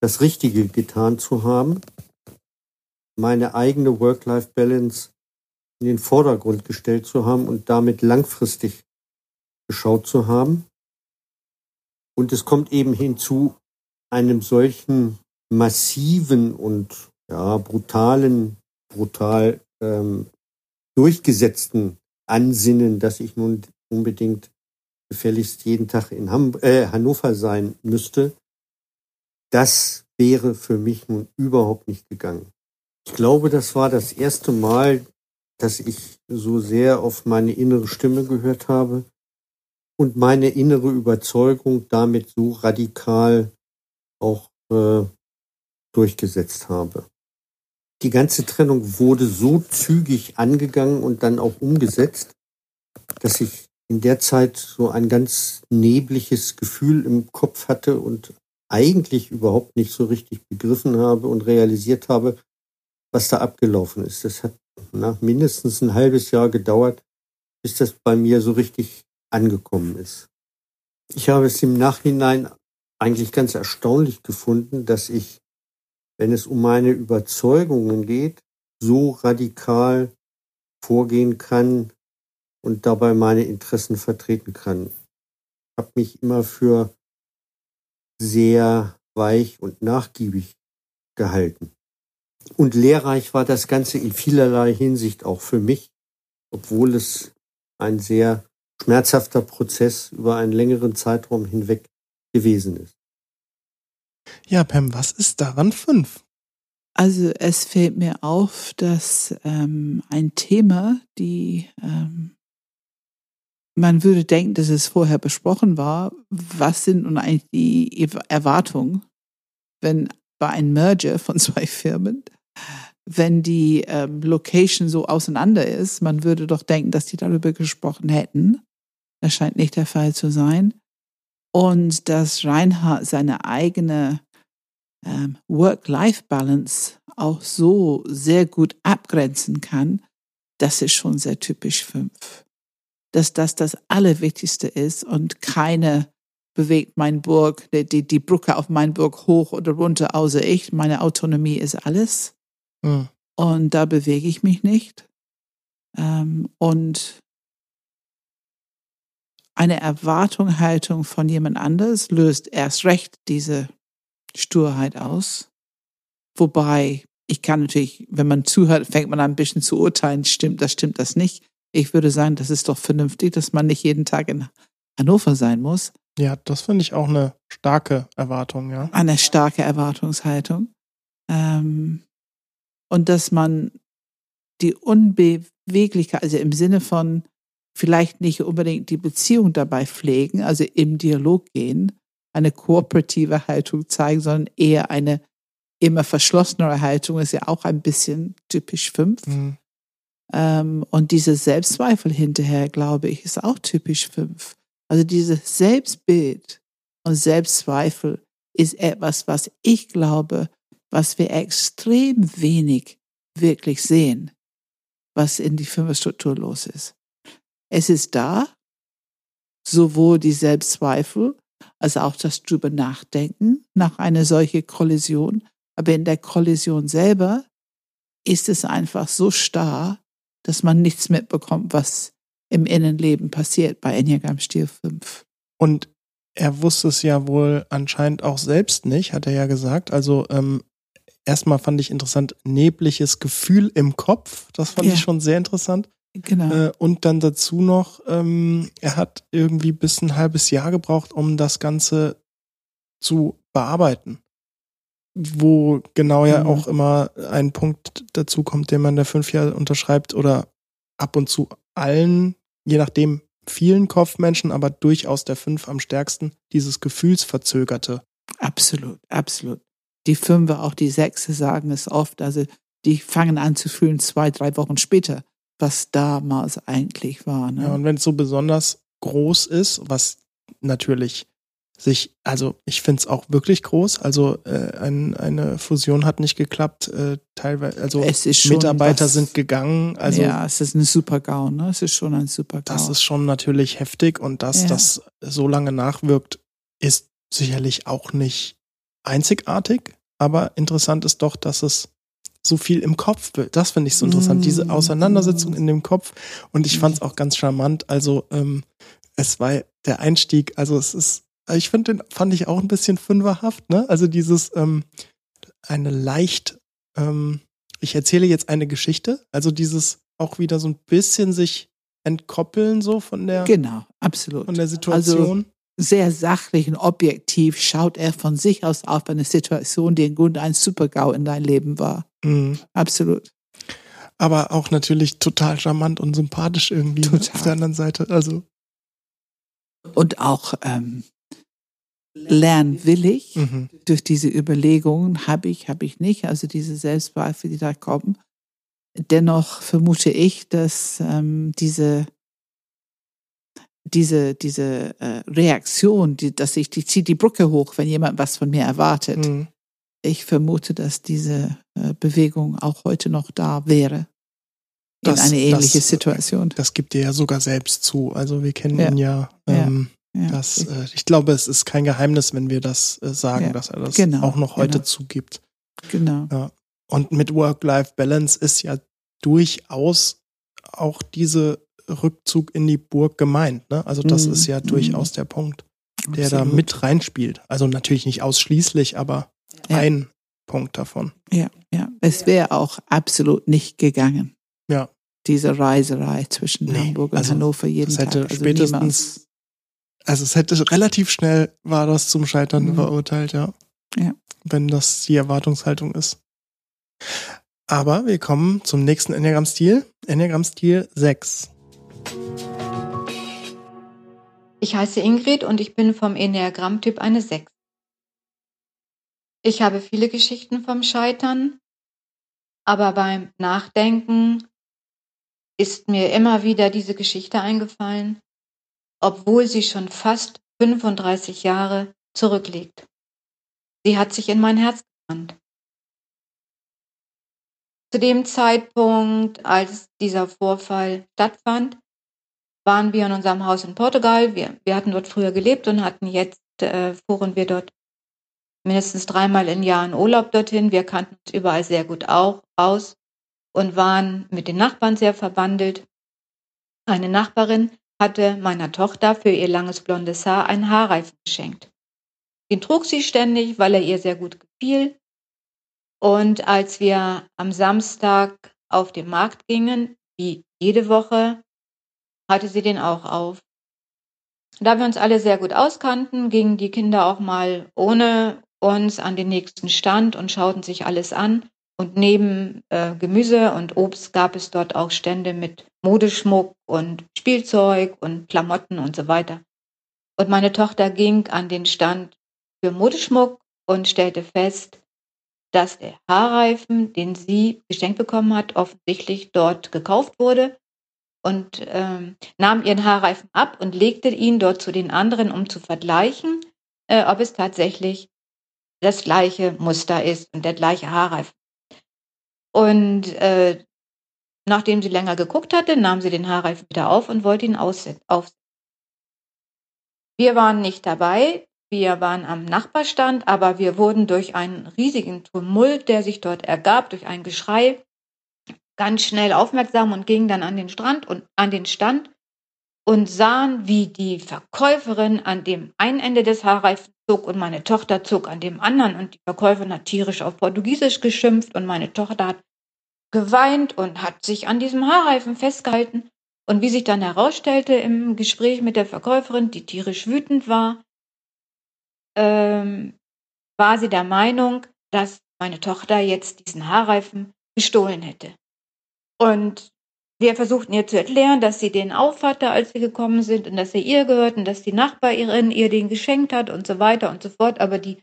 Speaker 7: das Richtige getan zu haben, meine eigene Work-Life-Balance in den Vordergrund gestellt zu haben und damit langfristig geschaut zu haben. Und es kommt eben hinzu, einem solchen massiven und ja, brutalen, brutal ähm, durchgesetzten Ansinnen, dass ich nun unbedingt gefälligst jeden Tag in Ham äh, Hannover sein müsste, das wäre für mich nun überhaupt nicht gegangen. Ich glaube, das war das erste Mal, dass ich so sehr auf meine innere Stimme gehört habe und meine innere Überzeugung damit so radikal auch äh, durchgesetzt habe. Die ganze Trennung wurde so zügig angegangen und dann auch umgesetzt, dass ich in der Zeit so ein ganz nebliges Gefühl im Kopf hatte und eigentlich überhaupt nicht so richtig begriffen habe und realisiert habe, was da abgelaufen ist. Das hat nach mindestens ein halbes Jahr gedauert, bis das bei mir so richtig angekommen ist. Ich habe es im Nachhinein eigentlich ganz erstaunlich gefunden, dass ich, wenn es um meine Überzeugungen geht, so radikal vorgehen kann und dabei meine Interessen vertreten kann. Ich habe mich immer für sehr weich und nachgiebig gehalten. Und lehrreich war das Ganze in vielerlei Hinsicht auch für mich, obwohl es ein sehr schmerzhafter Prozess über einen längeren Zeitraum hinweg gewesen ist.
Speaker 1: Ja, Pam, was ist daran fünf?
Speaker 2: Also es fällt mir auf, dass ähm, ein Thema, die ähm, man würde denken, dass es vorher besprochen war, was sind nun eigentlich die Erwartungen, wenn bei einem Merger von zwei Firmen, wenn die ähm, Location so auseinander ist, man würde doch denken, dass die darüber gesprochen hätten. Das scheint nicht der Fall zu sein. Und dass Reinhard seine eigene ähm, Work-Life-Balance auch so sehr gut abgrenzen kann, das ist schon sehr typisch fünf. Dass das das Allerwichtigste ist und keine bewegt mein Burg, die, die Brücke auf mein Burg hoch oder runter, außer ich. Meine Autonomie ist alles. Mhm. Und da bewege ich mich nicht. Ähm, und eine Erwartungshaltung von jemand anders löst erst recht diese Sturheit aus. Wobei, ich kann natürlich, wenn man zuhört, fängt man an ein bisschen zu urteilen, stimmt das, stimmt das nicht. Ich würde sagen, das ist doch vernünftig, dass man nicht jeden Tag in Hannover sein muss.
Speaker 1: Ja, das finde ich auch eine starke Erwartung, ja.
Speaker 2: Eine starke Erwartungshaltung. Ähm, und dass man die Unbeweglichkeit, also im Sinne von vielleicht nicht unbedingt die Beziehung dabei pflegen, also im Dialog gehen, eine kooperative Haltung zeigen, sondern eher eine immer verschlossenere Haltung ist ja auch ein bisschen typisch fünf. Mhm. Ähm, und diese Selbstzweifel hinterher, glaube ich, ist auch typisch fünf. Also dieses Selbstbild und Selbstzweifel ist etwas, was ich glaube, was wir extrem wenig wirklich sehen, was in die Firmenstruktur los ist. Es ist da, sowohl die Selbstzweifel als auch das drüber nachdenken nach einer solchen Kollision. Aber in der Kollision selber ist es einfach so starr, dass man nichts mitbekommt, was im Innenleben passiert bei Enneagram Stil 5.
Speaker 1: Und er wusste es ja wohl anscheinend auch selbst nicht, hat er ja gesagt. Also ähm, erstmal fand ich interessant, nebliges Gefühl im Kopf. Das fand ja. ich schon sehr interessant.
Speaker 2: Genau.
Speaker 1: Äh, und dann dazu noch, ähm, er hat irgendwie bis ein halbes Jahr gebraucht, um das Ganze zu bearbeiten. Wo genau ja mhm. auch immer ein Punkt dazu kommt, den man der fünf Jahre unterschreibt oder ab und zu allen, je nachdem, vielen Kopfmenschen, aber durchaus der fünf am stärksten, dieses Gefühlsverzögerte.
Speaker 2: Absolut, absolut. Die Fünfe, auch die Sechse sagen es oft, also die fangen an zu fühlen zwei, drei Wochen später was damals eigentlich war. Ne?
Speaker 1: Ja, und wenn es so besonders groß ist, was natürlich sich, also ich finde es auch wirklich groß. Also äh, ein, eine Fusion hat nicht geklappt, äh, teilweise, also Mitarbeiter was, sind gegangen. Also
Speaker 2: ja, es ist ein super GAU, ne? Es ist schon ein super GAU.
Speaker 1: Das ist schon natürlich heftig und dass ja. das so lange nachwirkt, ist sicherlich auch nicht einzigartig. Aber interessant ist doch, dass es so viel im Kopf. Das finde ich so interessant, mm. diese Auseinandersetzung in dem Kopf. Und ich fand es auch ganz charmant. Also ähm, es war der Einstieg, also es ist, ich finde den, fand ich auch ein bisschen fünferhaft, ne? Also dieses ähm, eine leicht, ähm, ich erzähle jetzt eine Geschichte, also dieses auch wieder so ein bisschen sich entkoppeln so von der
Speaker 2: genau absolut
Speaker 1: von der Situation
Speaker 2: also, sehr sachlich und objektiv schaut er von sich aus auf eine Situation, die im Grunde ein Super-GAU in dein Leben war. Mhm. Absolut.
Speaker 1: Aber auch natürlich total charmant und sympathisch irgendwie ne, auf der anderen Seite. Also.
Speaker 2: Und auch ähm, lernwillig mhm. durch diese Überlegungen habe ich, habe ich nicht. Also diese Selbstzweifel, die da kommen. Dennoch vermute ich, dass ähm, diese diese, diese äh, Reaktion, die, dass ich, die zieht die Brücke hoch, wenn jemand was von mir erwartet. Mhm. Ich vermute, dass diese äh, Bewegung auch heute noch da wäre. In das, eine ähnliche
Speaker 1: das,
Speaker 2: Situation.
Speaker 1: Das gibt ihr ja sogar selbst zu. Also wir kennen ja. ihn ja. Ähm, ja. ja. Das, äh, ich glaube, es ist kein Geheimnis, wenn wir das äh, sagen, dass er das genau. auch noch heute genau. zugibt.
Speaker 2: Genau.
Speaker 1: Ja. Und mit Work-Life-Balance ist ja durchaus auch diese Rückzug in die Burg gemeint. Ne? Also das mm, ist ja durchaus der Punkt, der Absolut. da mit reinspielt. Also natürlich nicht ausschließlich, aber ja. ein Punkt davon.
Speaker 2: Ja, ja. Es wäre auch absolut nicht gegangen.
Speaker 1: Ja.
Speaker 2: Diese Reiserei zwischen nee, Hamburg und also Hannover jeden
Speaker 1: hätte
Speaker 2: Tag.
Speaker 1: Also spätestens, niemals. also es hätte relativ schnell war das zum Scheitern mhm. verurteilt, ja.
Speaker 2: Ja.
Speaker 1: Wenn das die Erwartungshaltung ist. Aber wir kommen zum nächsten Enneagramm-Stil. Enneagramm-Stil 6.
Speaker 8: Ich heiße Ingrid und ich bin vom Enneagramm-Typ eine 6. Ich habe viele Geschichten vom Scheitern, aber beim Nachdenken ist mir immer wieder diese Geschichte eingefallen, obwohl sie schon fast 35 Jahre zurückliegt. Sie hat sich in mein Herz gebrannt. Zu dem Zeitpunkt, als dieser Vorfall stattfand, waren wir in unserem Haus in Portugal. Wir, wir hatten dort früher gelebt und hatten jetzt, äh, fuhren wir dort mindestens dreimal im Jahr in Urlaub dorthin. Wir kannten uns überall sehr gut auch aus und waren mit den Nachbarn sehr verbandelt. Eine Nachbarin hatte meiner Tochter für ihr langes blondes Haar einen Haarreifen geschenkt. Den trug sie ständig, weil er ihr sehr gut gefiel. Und als wir am Samstag auf den Markt gingen, wie jede Woche, hatte sie den auch auf. Da wir uns alle sehr gut auskannten, gingen die Kinder auch mal ohne uns an den nächsten Stand und schauten sich alles an. Und neben äh, Gemüse und Obst gab es dort auch Stände mit Modeschmuck und Spielzeug und Klamotten und so weiter. Und meine Tochter ging an den Stand für Modeschmuck und stellte fest, dass der Haarreifen, den sie geschenkt bekommen hat, offensichtlich dort gekauft wurde und ähm, nahm ihren Haarreifen ab und legte ihn dort zu den anderen, um zu vergleichen, äh, ob es tatsächlich das gleiche Muster ist und der gleiche Haarreifen. Und äh, nachdem sie länger geguckt hatte, nahm sie den Haarreifen wieder auf und wollte ihn aufsetzen. Wir waren nicht dabei, wir waren am Nachbarstand, aber wir wurden durch einen riesigen Tumult, der sich dort ergab, durch ein Geschrei, ganz schnell aufmerksam und gingen dann an den Strand und an den Stand und sahen, wie die Verkäuferin an dem einen Ende des Haarreifens zog und meine Tochter zog an dem anderen und die Verkäuferin hat tierisch auf Portugiesisch geschimpft und meine Tochter hat geweint und hat sich an diesem Haarreifen festgehalten. Und wie sich dann herausstellte im Gespräch mit der Verkäuferin, die tierisch wütend war, ähm, war sie der Meinung, dass meine Tochter jetzt diesen Haarreifen gestohlen hätte. Und wir versuchten ihr zu erklären, dass sie den auf hatte, als wir gekommen sind und dass er ihr gehört und dass die Nachbarin ihr den geschenkt hat und so weiter und so fort. Aber die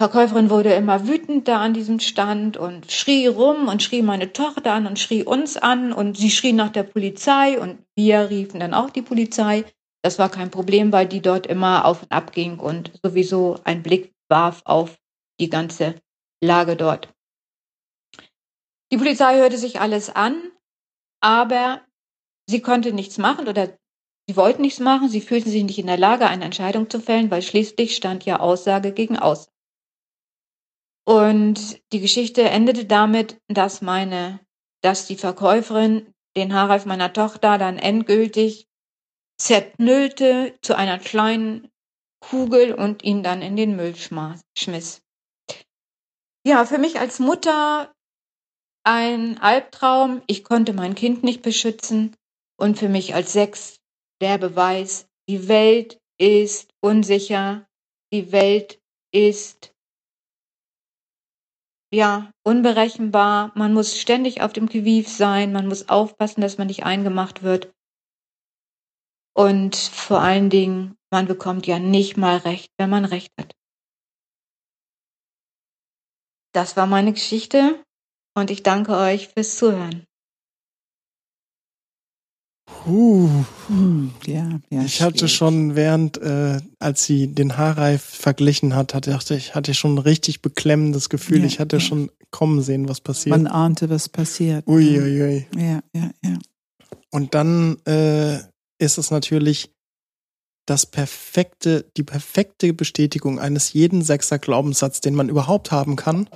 Speaker 8: Verkäuferin wurde immer wütender an diesem Stand und schrie rum und schrie meine Tochter an und schrie uns an und sie schrie nach der Polizei und wir riefen dann auch die Polizei. Das war kein Problem, weil die dort immer auf und ab ging und sowieso einen Blick warf auf die ganze Lage dort. Die Polizei hörte sich alles an, aber sie konnte nichts machen oder sie wollten nichts machen, sie fühlten sich nicht in der Lage, eine Entscheidung zu fällen, weil schließlich stand ja Aussage gegen Aussage. Und die Geschichte endete damit, dass meine, dass die Verkäuferin den Haarreif meiner Tochter dann endgültig zerknüllte zu einer kleinen Kugel und ihn dann in den Müll schmiss. Ja, für mich als Mutter ein Albtraum. Ich konnte mein Kind nicht beschützen. Und für mich als Sechs der Beweis, die Welt ist unsicher. Die Welt ist ja, unberechenbar. Man muss ständig auf dem Gewief sein. Man muss aufpassen, dass man nicht eingemacht wird. Und vor allen Dingen, man bekommt ja nicht mal Recht, wenn man Recht hat. Das war meine Geschichte und ich danke euch fürs Zuhören.
Speaker 1: Uh,
Speaker 2: ja, ja.
Speaker 1: ich hatte
Speaker 2: schwierig.
Speaker 1: schon während, äh, als sie den Haarreif verglichen hat, hatte dachte ich, hatte schon ein richtig beklemmendes Gefühl.
Speaker 2: Ja,
Speaker 1: ich hatte
Speaker 2: ja.
Speaker 1: schon kommen sehen, was passiert.
Speaker 2: Man ahnte, was passiert.
Speaker 1: Uiuiui.
Speaker 2: Ja, ja, ja.
Speaker 1: Und dann äh, ist es natürlich das perfekte, die perfekte Bestätigung eines jeden Sechser Glaubenssatz, den man überhaupt haben kann.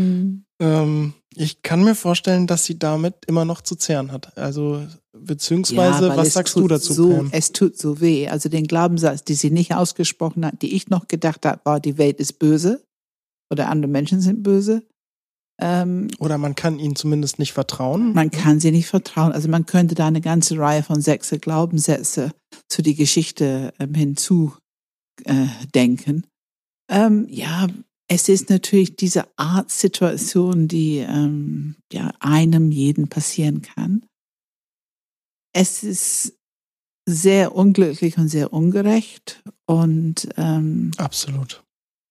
Speaker 2: Hm.
Speaker 1: Ähm, ich kann mir vorstellen, dass sie damit immer noch zu zehren hat. Also beziehungsweise,
Speaker 2: weil
Speaker 1: was sagst du dazu,
Speaker 2: So,
Speaker 1: Pam?
Speaker 2: es tut so weh. Also den Glaubenssatz, die sie nicht ausgesprochen hat, die ich noch gedacht habe, war, die Welt ist böse oder andere Menschen sind böse. Ähm,
Speaker 1: Oder man kann ihnen zumindest nicht vertrauen.
Speaker 2: man kann sie nicht vertrauen. Also man könnte da eine ganze Reihe von sechse Glaubenssätze zu die Geschichte ähm, hinzu äh. Ähm, ja, es ist natürlich diese Art Situation, die ähm, ja einem jeden passieren kann. Es ist sehr unglücklich und sehr ungerecht und ähm,
Speaker 1: Absolut.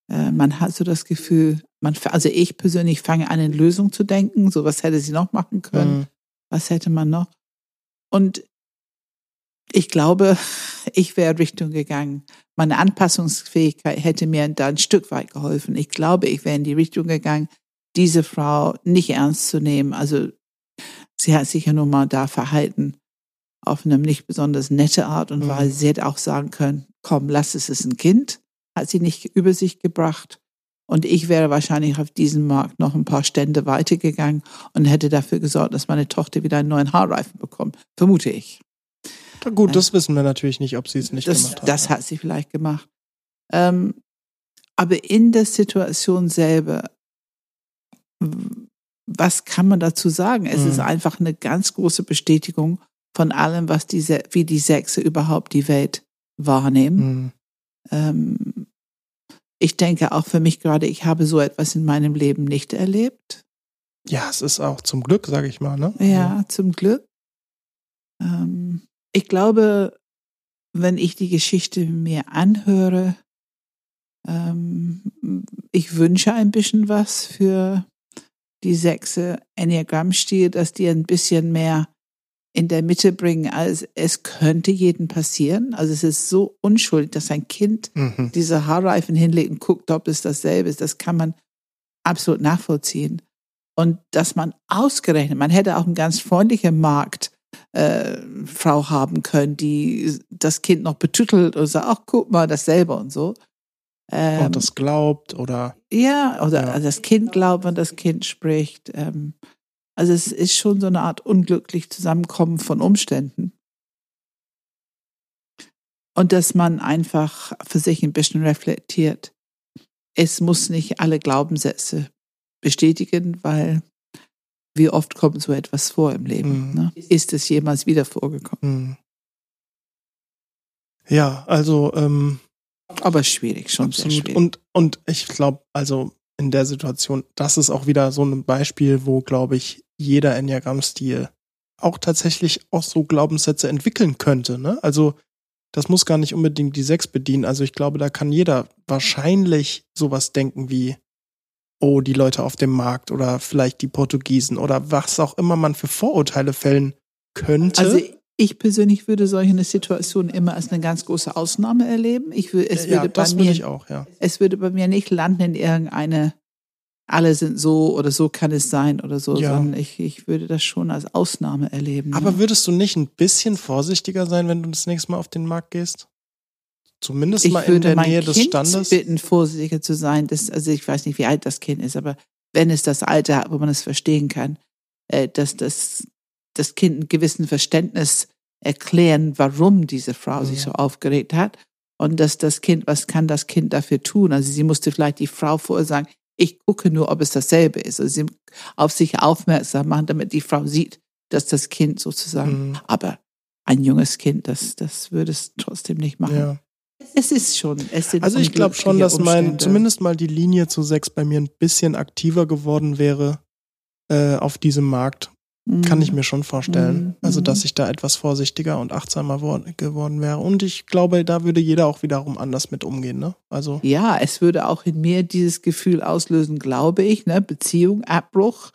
Speaker 2: Äh, man hat so das Gefühl, man, also ich persönlich fange an, in Lösung zu denken. So, was hätte sie noch machen können? Mhm. Was hätte man noch? Und ich glaube, ich wäre Richtung gegangen. Meine Anpassungsfähigkeit hätte mir da ein Stück weit geholfen. Ich glaube, ich wäre in die Richtung gegangen, diese Frau nicht ernst zu nehmen. Also sie hat sich ja nun mal da verhalten auf eine nicht besonders nette Art und Weise. Mhm. Sie hätte auch sagen können, komm, lass es, es ist ein Kind. Hat sie nicht über sich gebracht. Und ich wäre wahrscheinlich auf diesem Markt noch ein paar Stände weitergegangen und hätte dafür gesorgt, dass meine Tochter wieder einen neuen Haarreifen bekommt. Vermute ich.
Speaker 1: Na gut, äh, das wissen wir natürlich nicht, ob sie es nicht
Speaker 2: das,
Speaker 1: gemacht hat.
Speaker 2: Das hat sie vielleicht gemacht. Ähm, aber in der Situation selber, was kann man dazu sagen? Es mhm. ist einfach eine ganz große Bestätigung von allem, was diese, wie die Sechse überhaupt die Welt wahrnehmen. Mhm. Ähm, ich denke auch für mich gerade, ich habe so etwas in meinem Leben nicht erlebt.
Speaker 1: Ja, es ist auch zum Glück, sage ich mal. Ne?
Speaker 2: Ja, zum Glück. Ähm, ich glaube, wenn ich die Geschichte mir anhöre, ähm, ich wünsche ein bisschen was für die sechse Enneagramm-Stil, dass die ein bisschen mehr in der Mitte bringen, als es könnte jedem passieren. Also es ist so unschuldig, dass ein Kind mhm. diese Haarreifen hinlegt und guckt, ob es dasselbe ist. Das kann man absolut nachvollziehen. Und dass man ausgerechnet, man hätte auch einen ganz freundlichen Markt äh, Frau haben können, die das Kind noch betüttelt und sagt, ach guck mal, dasselbe und so.
Speaker 1: Ähm, und das glaubt oder
Speaker 2: ja oder ja. das Kind glaubt, wenn das Kind spricht. Ähm, also es ist schon so eine Art unglücklich Zusammenkommen von Umständen. Und dass man einfach für sich ein bisschen reflektiert. Es muss nicht alle Glaubenssätze bestätigen, weil wie oft kommt so etwas vor im Leben? Mhm. Ne? Ist es jemals wieder vorgekommen?
Speaker 1: Mhm. Ja, also ähm,
Speaker 2: aber schwierig, schon absolut. Schwierig.
Speaker 1: Und und ich glaube, also in der Situation, das ist auch wieder so ein Beispiel, wo glaube ich jeder Enneagramm-Stil auch tatsächlich auch so Glaubenssätze entwickeln könnte. Ne? Also das muss gar nicht unbedingt die Sechs bedienen. Also ich glaube, da kann jeder wahrscheinlich sowas denken wie, oh, die Leute auf dem Markt oder vielleicht die Portugiesen oder was auch immer man für Vorurteile fällen könnte.
Speaker 2: Also ich persönlich würde solche Situationen immer als eine ganz große Ausnahme erleben. Ich würde, es würde ja, bei mir,
Speaker 1: auch, ja.
Speaker 2: es würde bei mir nicht landen in irgendeine alle sind so oder so kann es sein oder so, ja. sondern ich, ich würde das schon als Ausnahme erleben.
Speaker 1: Aber ja. würdest du nicht ein bisschen vorsichtiger sein, wenn du das nächste Mal auf den Markt gehst? Zumindest
Speaker 2: ich
Speaker 1: mal in der Nähe
Speaker 2: kind
Speaker 1: des Standes?
Speaker 2: Ich bitten, vorsichtiger zu sein. Das, also ich weiß nicht, wie alt das Kind ist, aber wenn es das Alter hat, wo man es verstehen kann, äh, dass das, das Kind ein gewissen Verständnis erklären, warum diese Frau ja. sich so aufgeregt hat. Und dass das Kind, was kann das Kind dafür tun? Also sie musste vielleicht die Frau vorher sagen, ich gucke nur, ob es dasselbe ist. Also sie auf sich aufmerksam machen, damit die Frau sieht, dass das Kind sozusagen, mhm. aber ein junges Kind, das, das würde es trotzdem nicht machen. Ja. Es ist schon. Es sind
Speaker 1: also ich glaube schon, dass mein, zumindest mal die Linie zu sechs bei mir ein bisschen aktiver geworden wäre äh, auf diesem Markt. Kann ich mhm. mir schon vorstellen. Mhm. Also, dass mhm. ich da etwas vorsichtiger und achtsamer geworden wäre. Und ich glaube, da würde jeder auch wiederum anders mit umgehen, ne? Also.
Speaker 2: Ja, es würde auch in mir dieses Gefühl auslösen, glaube ich, ne? Beziehung, Abbruch.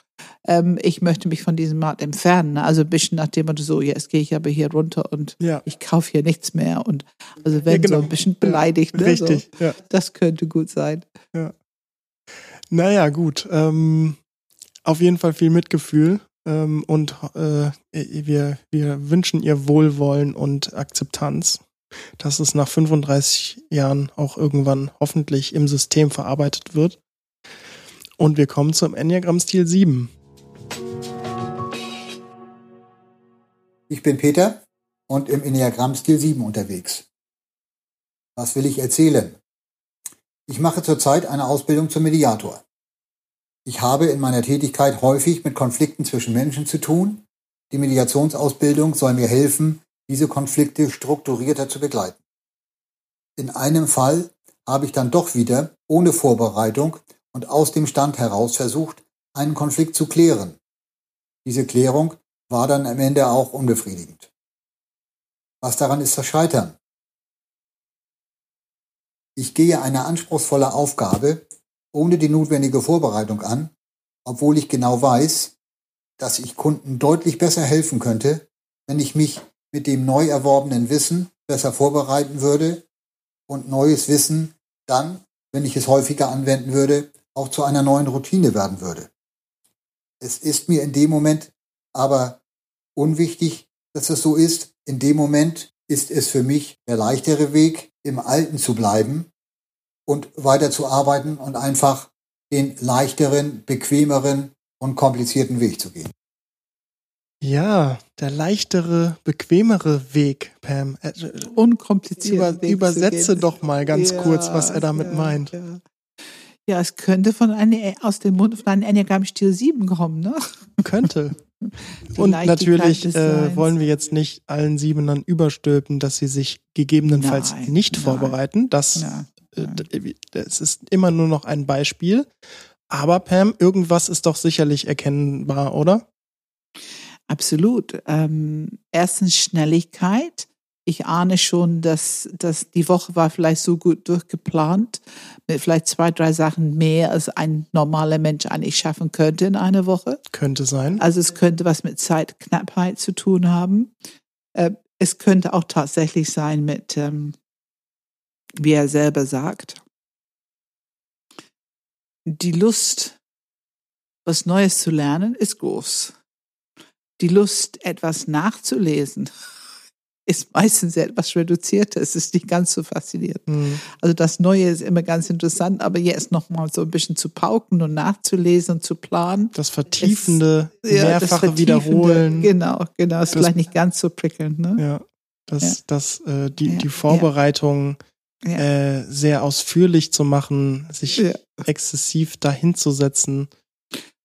Speaker 2: Ähm, ich möchte mich von diesem Markt entfernen. Ne? Also ein bisschen nach dem Motto, so, jetzt gehe ich aber hier runter und ja. ich kaufe hier nichts mehr. Und also wenn ja, genau. so ein bisschen beleidigt. Ja,
Speaker 1: ne? Richtig,
Speaker 2: so, ja. Das könnte gut sein.
Speaker 1: Ja. Naja, gut. Ähm, auf jeden Fall viel Mitgefühl ähm, und äh, wir, wir wünschen ihr Wohlwollen und Akzeptanz, dass es nach 35 Jahren auch irgendwann hoffentlich im System verarbeitet wird. Und wir kommen zum Enneagramm-Stil 7.
Speaker 9: Ich bin Peter und im Enneagramm-Stil 7 unterwegs. Was will ich erzählen? Ich mache zurzeit eine Ausbildung zum Mediator. Ich habe in meiner Tätigkeit häufig mit Konflikten zwischen Menschen zu tun. Die Mediationsausbildung soll mir helfen, diese Konflikte strukturierter zu begleiten. In einem Fall habe ich dann doch wieder ohne Vorbereitung und aus dem Stand heraus versucht, einen Konflikt zu klären. Diese Klärung war dann am Ende auch unbefriedigend. Was daran ist das Scheitern? Ich gehe eine anspruchsvolle Aufgabe ohne die notwendige Vorbereitung an, obwohl ich genau weiß, dass ich Kunden deutlich besser helfen könnte, wenn ich mich mit dem neu erworbenen Wissen besser vorbereiten würde und neues Wissen dann, wenn ich es häufiger anwenden würde, auch zu einer neuen Routine werden würde. Es ist mir in dem Moment aber unwichtig, dass es so ist. In dem Moment ist es für mich der leichtere Weg, im Alten zu bleiben und weiter zu arbeiten und einfach den leichteren, bequemeren und komplizierten Weg zu gehen.
Speaker 1: Ja, der leichtere, bequemere Weg, Pam. Äh,
Speaker 2: Unkompliziert.
Speaker 1: Über, übersetze doch mal ganz ja, kurz, was er damit
Speaker 2: ja,
Speaker 1: meint.
Speaker 2: Ja. Ja. es könnte von eine, aus dem Mund von einem Enneagramm Stil 7 kommen, ne?
Speaker 1: Könnte. Und natürlich äh, wollen wir jetzt nicht allen Siebenern überstülpen, dass sie sich gegebenenfalls nein, nicht nein, vorbereiten. Das, äh, das ist immer nur noch ein Beispiel. Aber Pam, irgendwas ist doch sicherlich erkennbar, oder?
Speaker 2: Absolut. Ähm, erstens Schnelligkeit. Ich ahne schon, dass, dass die Woche war vielleicht so gut durchgeplant, mit vielleicht zwei, drei Sachen mehr, als ein normaler Mensch eigentlich schaffen könnte in einer Woche.
Speaker 1: Könnte sein.
Speaker 2: Also es könnte was mit Zeitknappheit zu tun haben. Äh, es könnte auch tatsächlich sein mit, ähm, wie er selber sagt, die Lust, was Neues zu lernen, ist groß die Lust, etwas nachzulesen, ist meistens etwas reduzierter. Es ist nicht ganz so faszinierend. Mhm. Also das Neue ist immer ganz interessant, aber jetzt nochmal so ein bisschen zu pauken und nachzulesen und zu planen.
Speaker 1: Das Vertiefende, ist, ja, mehrfache das Vertiefende, Wiederholen.
Speaker 2: Genau, genau. Ist das, vielleicht nicht ganz so prickelnd. Ne?
Speaker 1: Ja, das, ja. das, äh, die, ja. die Vorbereitung äh, sehr ausführlich zu machen, sich exzessiv dahinzusetzen.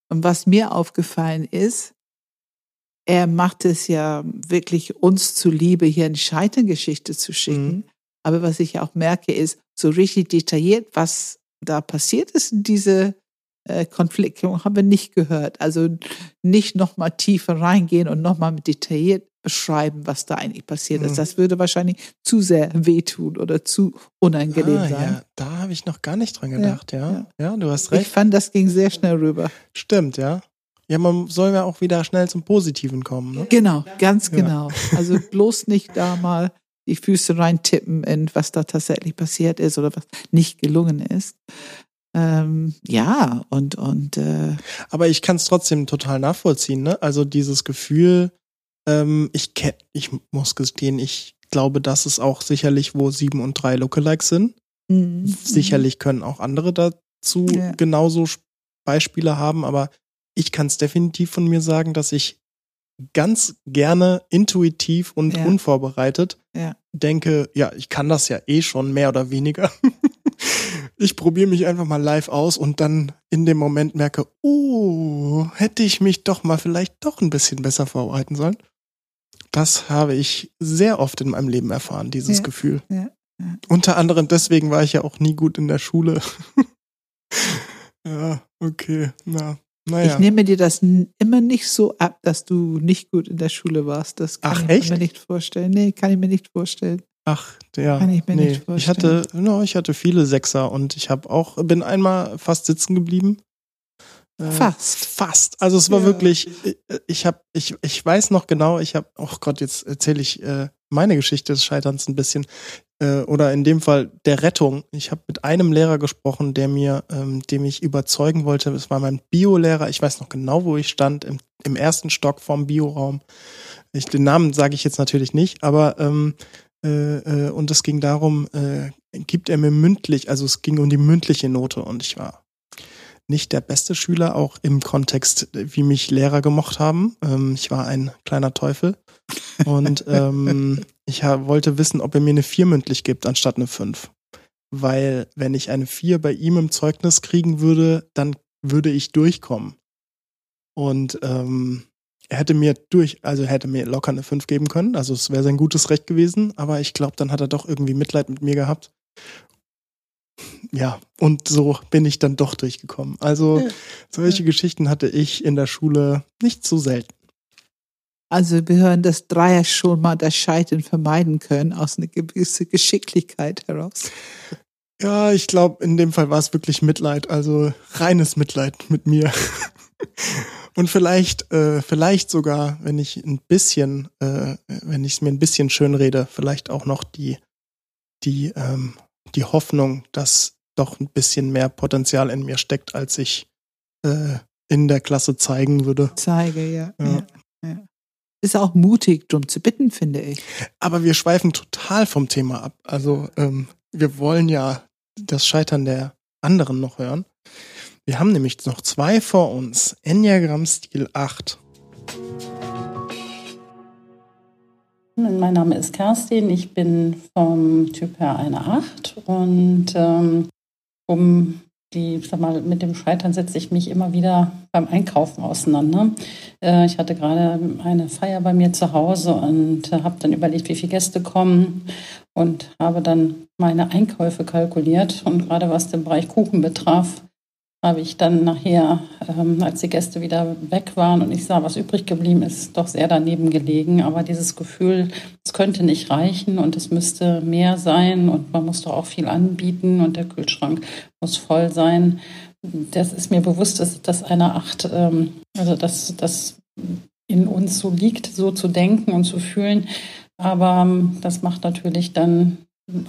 Speaker 2: Und was mir aufgefallen ist, er macht es ja wirklich uns zuliebe, hier eine Scheiterngeschichte zu schicken. Mhm. Aber was ich auch merke, ist so richtig detailliert, was da passiert ist in diese äh, Konflikte, haben wir nicht gehört. Also nicht nochmal tiefer reingehen und nochmal detailliert beschreiben, was da eigentlich passiert mhm. ist. Das würde wahrscheinlich zu sehr wehtun oder zu unangenehm ah, sein.
Speaker 1: Ja, da habe ich noch gar nicht dran gedacht, ja. Ja, ja du hast recht.
Speaker 2: Ich fand, das ging sehr schnell rüber.
Speaker 1: Stimmt, ja. Ja, man soll ja auch wieder schnell zum Positiven kommen. Ne?
Speaker 2: Genau, ganz genau. Ja. Also bloß nicht da mal die Füße reintippen in was da tatsächlich passiert ist oder was nicht gelungen ist. Ähm, ja, und, und äh
Speaker 1: Aber ich kann es trotzdem total nachvollziehen, ne? Also dieses Gefühl, ähm, ich kenn, ich muss gestehen, ich glaube, das ist auch sicherlich, wo sieben und drei Lookalikes sind. Mhm. Sicherlich können auch andere dazu ja. genauso Beispiele haben, aber ich kann es definitiv von mir sagen, dass ich ganz gerne intuitiv und ja. unvorbereitet ja. denke, ja, ich kann das ja eh schon mehr oder weniger. ich probiere mich einfach mal live aus und dann in dem Moment merke, oh, hätte ich mich doch mal vielleicht doch ein bisschen besser vorbereiten sollen. Das habe ich sehr oft in meinem Leben erfahren, dieses ja. Gefühl. Unter anderem deswegen war ich ja auch nie gut in der Schule. ja, okay, na.
Speaker 2: Naja. Ich nehme dir das immer nicht so ab, dass du nicht gut in der Schule warst. Das kann
Speaker 1: Ach,
Speaker 2: ich
Speaker 1: echt?
Speaker 2: mir nicht vorstellen. Nee, kann ich mir nicht vorstellen.
Speaker 1: Ach, ja. Kann ich mir nee. nicht vorstellen. Ich hatte, no, ich hatte viele Sechser und ich habe auch, bin einmal fast sitzen geblieben.
Speaker 2: Äh, fast.
Speaker 1: Fast. Also es war ja. wirklich, ich habe, ich, ich weiß noch genau, ich habe, oh Gott, jetzt erzähle ich äh, meine Geschichte des Scheiterns ein bisschen äh, oder in dem Fall der Rettung. Ich habe mit einem Lehrer gesprochen, der mir, ähm, dem ich überzeugen wollte, es war mein Biolehrer, ich weiß noch genau, wo ich stand, im, im ersten Stock vom Bioraum. Ich, den Namen sage ich jetzt natürlich nicht, aber ähm, äh, äh, und es ging darum, äh, gibt er mir mündlich, also es ging um die mündliche Note und ich war nicht der beste Schüler, auch im Kontext, wie mich Lehrer gemocht haben. Ähm, ich war ein kleiner Teufel und ähm, ich wollte wissen, ob er mir eine 4 mündlich gibt anstatt eine 5. Weil wenn ich eine 4 bei ihm im Zeugnis kriegen würde, dann würde ich durchkommen. Und ähm, er hätte mir durch, also er hätte mir locker eine 5 geben können. Also es wäre sein gutes Recht gewesen, aber ich glaube, dann hat er doch irgendwie Mitleid mit mir gehabt. ja, und so bin ich dann doch durchgekommen. Also solche Geschichten hatte ich in der Schule nicht so selten.
Speaker 2: Also wir hören, dass Dreier schon mal das Scheitern vermeiden können, aus einer gewissen Geschicklichkeit heraus.
Speaker 1: Ja, ich glaube, in dem Fall war es wirklich Mitleid, also reines Mitleid mit mir. Und vielleicht, äh, vielleicht sogar, wenn ich ein bisschen, äh, wenn ich es mir ein bisschen schön rede, vielleicht auch noch die, die, ähm, die Hoffnung, dass doch ein bisschen mehr Potenzial in mir steckt, als ich äh, in der Klasse zeigen würde.
Speaker 2: Zeige, ja.
Speaker 1: Ja.
Speaker 2: ja, ja. Ist auch mutig, drum zu bitten, finde ich.
Speaker 1: Aber wir schweifen total vom Thema ab. Also ähm, wir wollen ja das Scheitern der anderen noch hören. Wir haben nämlich noch zwei vor uns. Enneagramm-Stil 8.
Speaker 10: Mein Name ist Kerstin, ich bin vom Typ her eine 8 und ähm, um die, sag mal, mit dem Scheitern setze ich mich immer wieder beim Einkaufen auseinander. Äh, ich hatte gerade eine Feier bei mir zu Hause und äh, habe dann überlegt, wie viele Gäste kommen und habe dann meine Einkäufe kalkuliert und gerade was den Bereich Kuchen betraf, habe ich dann nachher, ähm, als die Gäste wieder weg waren und ich sah, was übrig geblieben ist, doch sehr daneben gelegen. Aber dieses Gefühl, es könnte nicht reichen und es müsste mehr sein und man muss doch auch viel anbieten und der Kühlschrank muss voll sein. Das ist mir bewusst, dass das eine Acht, ähm, also dass das in uns so liegt, so zu denken und zu fühlen. Aber ähm, das macht natürlich dann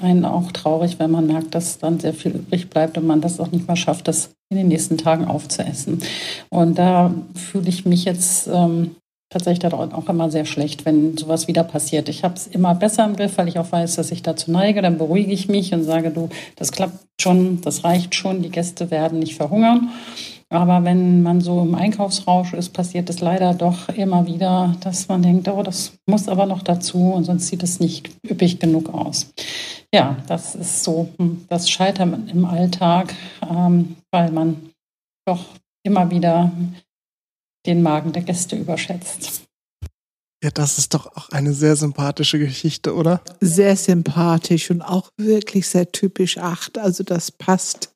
Speaker 10: einen auch traurig, wenn man merkt, dass dann sehr viel übrig bleibt und man das auch nicht mal schafft, das in den nächsten Tagen aufzuessen. Und da fühle ich mich jetzt ähm, tatsächlich auch immer sehr schlecht, wenn sowas wieder passiert. Ich habe es immer besser im Griff, weil ich auch weiß, dass ich dazu neige. Dann beruhige ich mich und sage, du, das klappt schon, das reicht schon, die Gäste werden nicht verhungern. Aber wenn man so im Einkaufsrausch ist, passiert es leider doch immer wieder, dass man denkt, oh, das muss aber noch dazu und sonst sieht es nicht üppig genug aus. Ja, das ist so hm, das Scheitern im Alltag, ähm, weil man doch immer wieder den Magen der Gäste überschätzt.
Speaker 1: Ja, das ist doch auch eine sehr sympathische Geschichte, oder?
Speaker 2: Sehr sympathisch und auch wirklich sehr typisch acht. Also das passt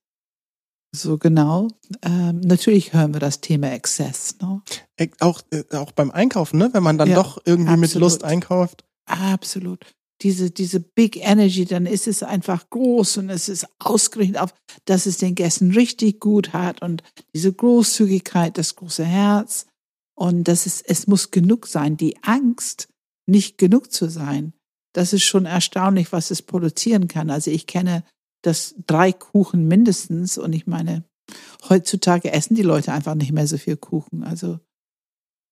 Speaker 2: so genau. Ähm, natürlich hören wir das Thema Exzess. Ne?
Speaker 1: Äh, Auch, äh, auch beim Einkaufen, ne? Wenn man dann
Speaker 2: Ja,
Speaker 1: doch irgendwie mit
Speaker 2: absolut.
Speaker 1: Lust einkauft.
Speaker 2: Absolut. Diese, diese Big Energy, dann ist es einfach groß und es ist ausgerichtet auf, dass es den Gästen richtig gut hat und diese Großzügigkeit, das große Herz und das ist, es muss genug sein. Die Angst, nicht genug zu sein, das ist schon erstaunlich, was es produzieren kann. Also ich kenne das drei Kuchen mindestens und ich meine, heutzutage essen die Leute einfach nicht mehr so viel Kuchen. Also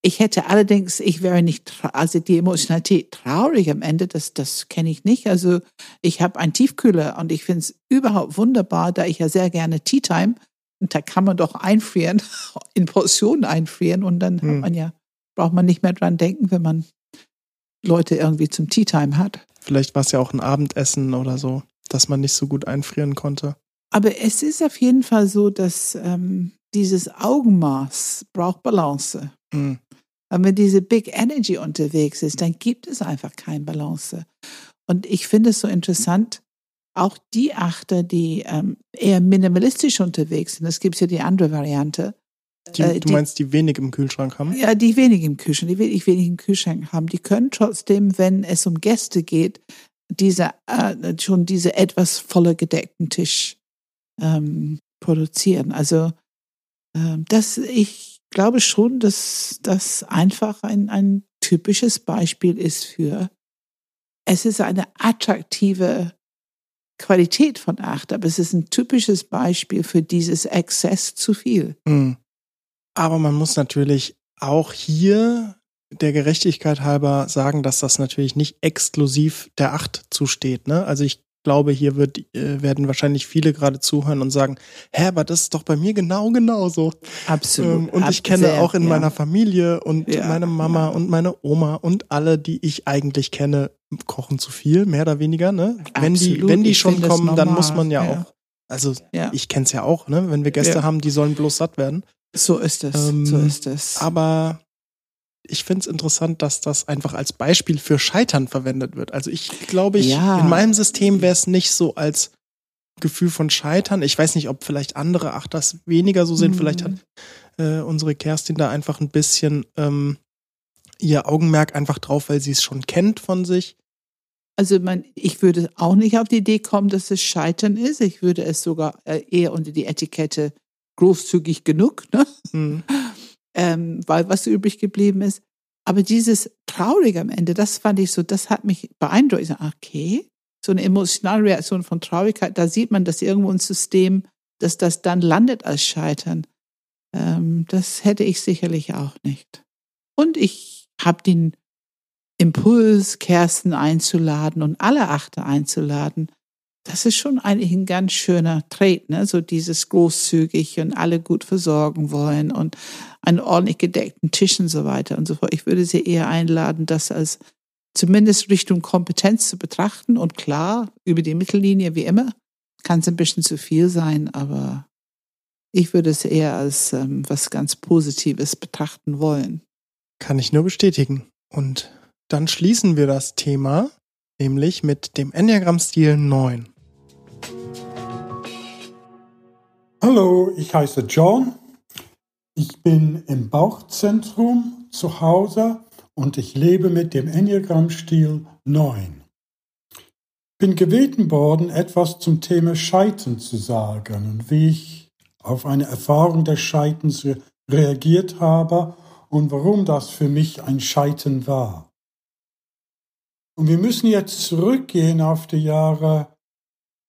Speaker 2: ich hätte allerdings, ich wäre nicht, also die Emotionalität traurig am Ende, das, das kenne ich nicht. Also ich habe einen Tiefkühler und ich finde es überhaupt wunderbar, da ich ja sehr gerne Tea Time, und da kann man doch einfrieren, in Portionen einfrieren und dann
Speaker 1: Hm.
Speaker 2: hat man ja, braucht man nicht mehr dran denken, wenn man Leute irgendwie zum Tea Time hat.
Speaker 1: Vielleicht war es ja auch ein Abendessen oder so, dass man nicht so gut einfrieren konnte.
Speaker 2: Aber es ist auf jeden Fall so, dass ähm, dieses Augenmaß braucht Balance.
Speaker 1: Mhm.
Speaker 2: Wenn diese Big Energy unterwegs ist, dann gibt es einfach keine Balance. Und ich finde es so interessant, auch die Achter, die ähm, eher minimalistisch unterwegs sind, es gibt ja die andere Variante,
Speaker 1: Die,
Speaker 2: Äh,
Speaker 1: du
Speaker 2: die-
Speaker 1: meinst, die wenig im Kühlschrank haben?
Speaker 2: ja, die wenig im Kühlschrank, die wenig, wenig im Kühlschrank haben, die können trotzdem, wenn es um Gäste geht, diese, äh, schon diese etwas voller gedeckten Tisch ähm, produzieren. Also ähm, das, ich glaube schon, dass das einfach ein, ein typisches Beispiel ist für, es ist eine attraktive Qualität von Acht, aber es ist ein typisches Beispiel für dieses Exzess zu viel.
Speaker 1: Mhm. Aber man muss natürlich auch hier der Gerechtigkeit halber sagen, dass das natürlich nicht exklusiv der Acht zusteht. Ne? Also ich glaube, hier wird, äh, werden wahrscheinlich viele gerade zuhören und sagen, hä, aber das ist doch bei mir genau genauso. Ähm, und ich
Speaker 2: Ab-
Speaker 1: kenne auch in
Speaker 2: ja.
Speaker 1: meiner Familie und
Speaker 2: Ja,
Speaker 1: meine Mama
Speaker 2: ja.
Speaker 1: und meine Oma und alle, die ich eigentlich kenne, kochen zu viel, mehr oder weniger. Ne? Wenn die,
Speaker 2: Absolut,
Speaker 1: wenn die
Speaker 2: ich
Speaker 1: schon kommen, dann muss man ja, auch. Also
Speaker 2: Ja.
Speaker 1: ich kenne es ja auch, ne? Wenn wir Gäste haben, die sollen bloß satt werden.
Speaker 2: So ist es.
Speaker 1: Ähm,
Speaker 2: so ist es.
Speaker 1: Aber ich finde es interessant, dass das einfach als Beispiel für Scheitern verwendet wird. Also ich glaube, ich,
Speaker 2: Ja.
Speaker 1: in meinem System wäre es nicht so als Gefühl von Scheitern. Ich weiß nicht, ob vielleicht andere ach das weniger so sind.
Speaker 2: Mhm.
Speaker 1: Vielleicht hat äh, unsere Kerstin da einfach ein bisschen ähm, ihr Augenmerk einfach drauf, weil sie es schon kennt von sich.
Speaker 2: Also man, ich würde auch nicht auf die Idee kommen, dass es Scheitern ist. Ich würde es sogar äh, eher unter die Etikette großzügig genug, ne?
Speaker 1: Mhm.
Speaker 2: Ähm, weil was übrig geblieben ist. Aber dieses Traurige am Ende, das fand ich so, das hat mich beeindruckt. Ich sag, okay, so eine emotionale Reaktion von Traurigkeit, da sieht man, dass irgendwo ein System, dass das dann landet als Scheitern. Ähm, das hätte ich sicherlich auch nicht. Und ich habe den Impuls, Kersten einzuladen und alle Achte einzuladen. Das ist schon eigentlich ein ganz schöner Trait, ne? So dieses großzügig und alle gut versorgen wollen und einen ordentlich gedeckten Tisch und so weiter und so fort. Ich würde sie eher einladen, das als zumindest Richtung Kompetenz zu betrachten. Und klar, über die Mittellinie wie immer kann es ein bisschen zu viel sein, aber ich würde es eher als ähm, was ganz Positives betrachten wollen.
Speaker 1: Kann ich nur bestätigen. Und dann schließen wir das Thema, nämlich mit dem Enneagramm-Stil 9.
Speaker 11: Hallo, ich heiße John. Ich bin im Bauchzentrum zu Hause und ich lebe mit dem Enneagramm-Stil 9. Bin gebeten worden, etwas zum Thema Scheitern zu sagen und wie ich auf eine Erfahrung des Scheiterns re reagiert habe und warum das für mich ein Scheitern war. Und wir müssen jetzt zurückgehen auf die Jahre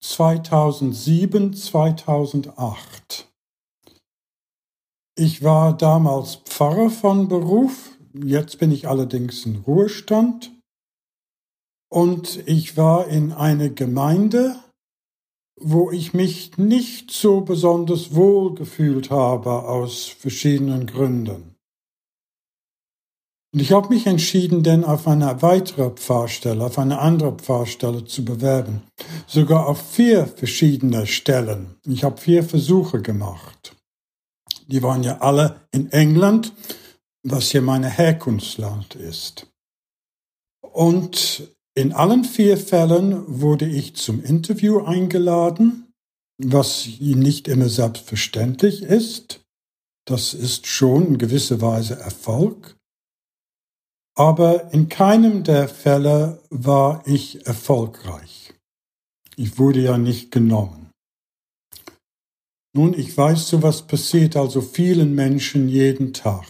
Speaker 11: 2007, 2008. Ich war damals Pfarrer von Beruf, jetzt bin ich allerdings in Ruhestand. Und ich war in einer Gemeinde, wo ich mich nicht so besonders wohl gefühlt habe aus verschiedenen Gründen. Und ich habe mich entschieden, denn auf eine weitere Pfarrstelle, auf eine andere Pfarrstelle zu bewerben. Sogar auf vier verschiedene Stellen. Ich habe vier Versuche gemacht. Die waren ja alle in England, was hier meine Herkunftsland ist. Und in allen vier Fällen wurde ich zum Interview eingeladen, was nicht immer selbstverständlich ist. Das ist schon in gewisser Weise Erfolg. Aber in keinem der Fälle war ich erfolgreich. Ich wurde ja nicht genommen. Nun, ich weiß, so was passiert also vielen Menschen jeden Tag,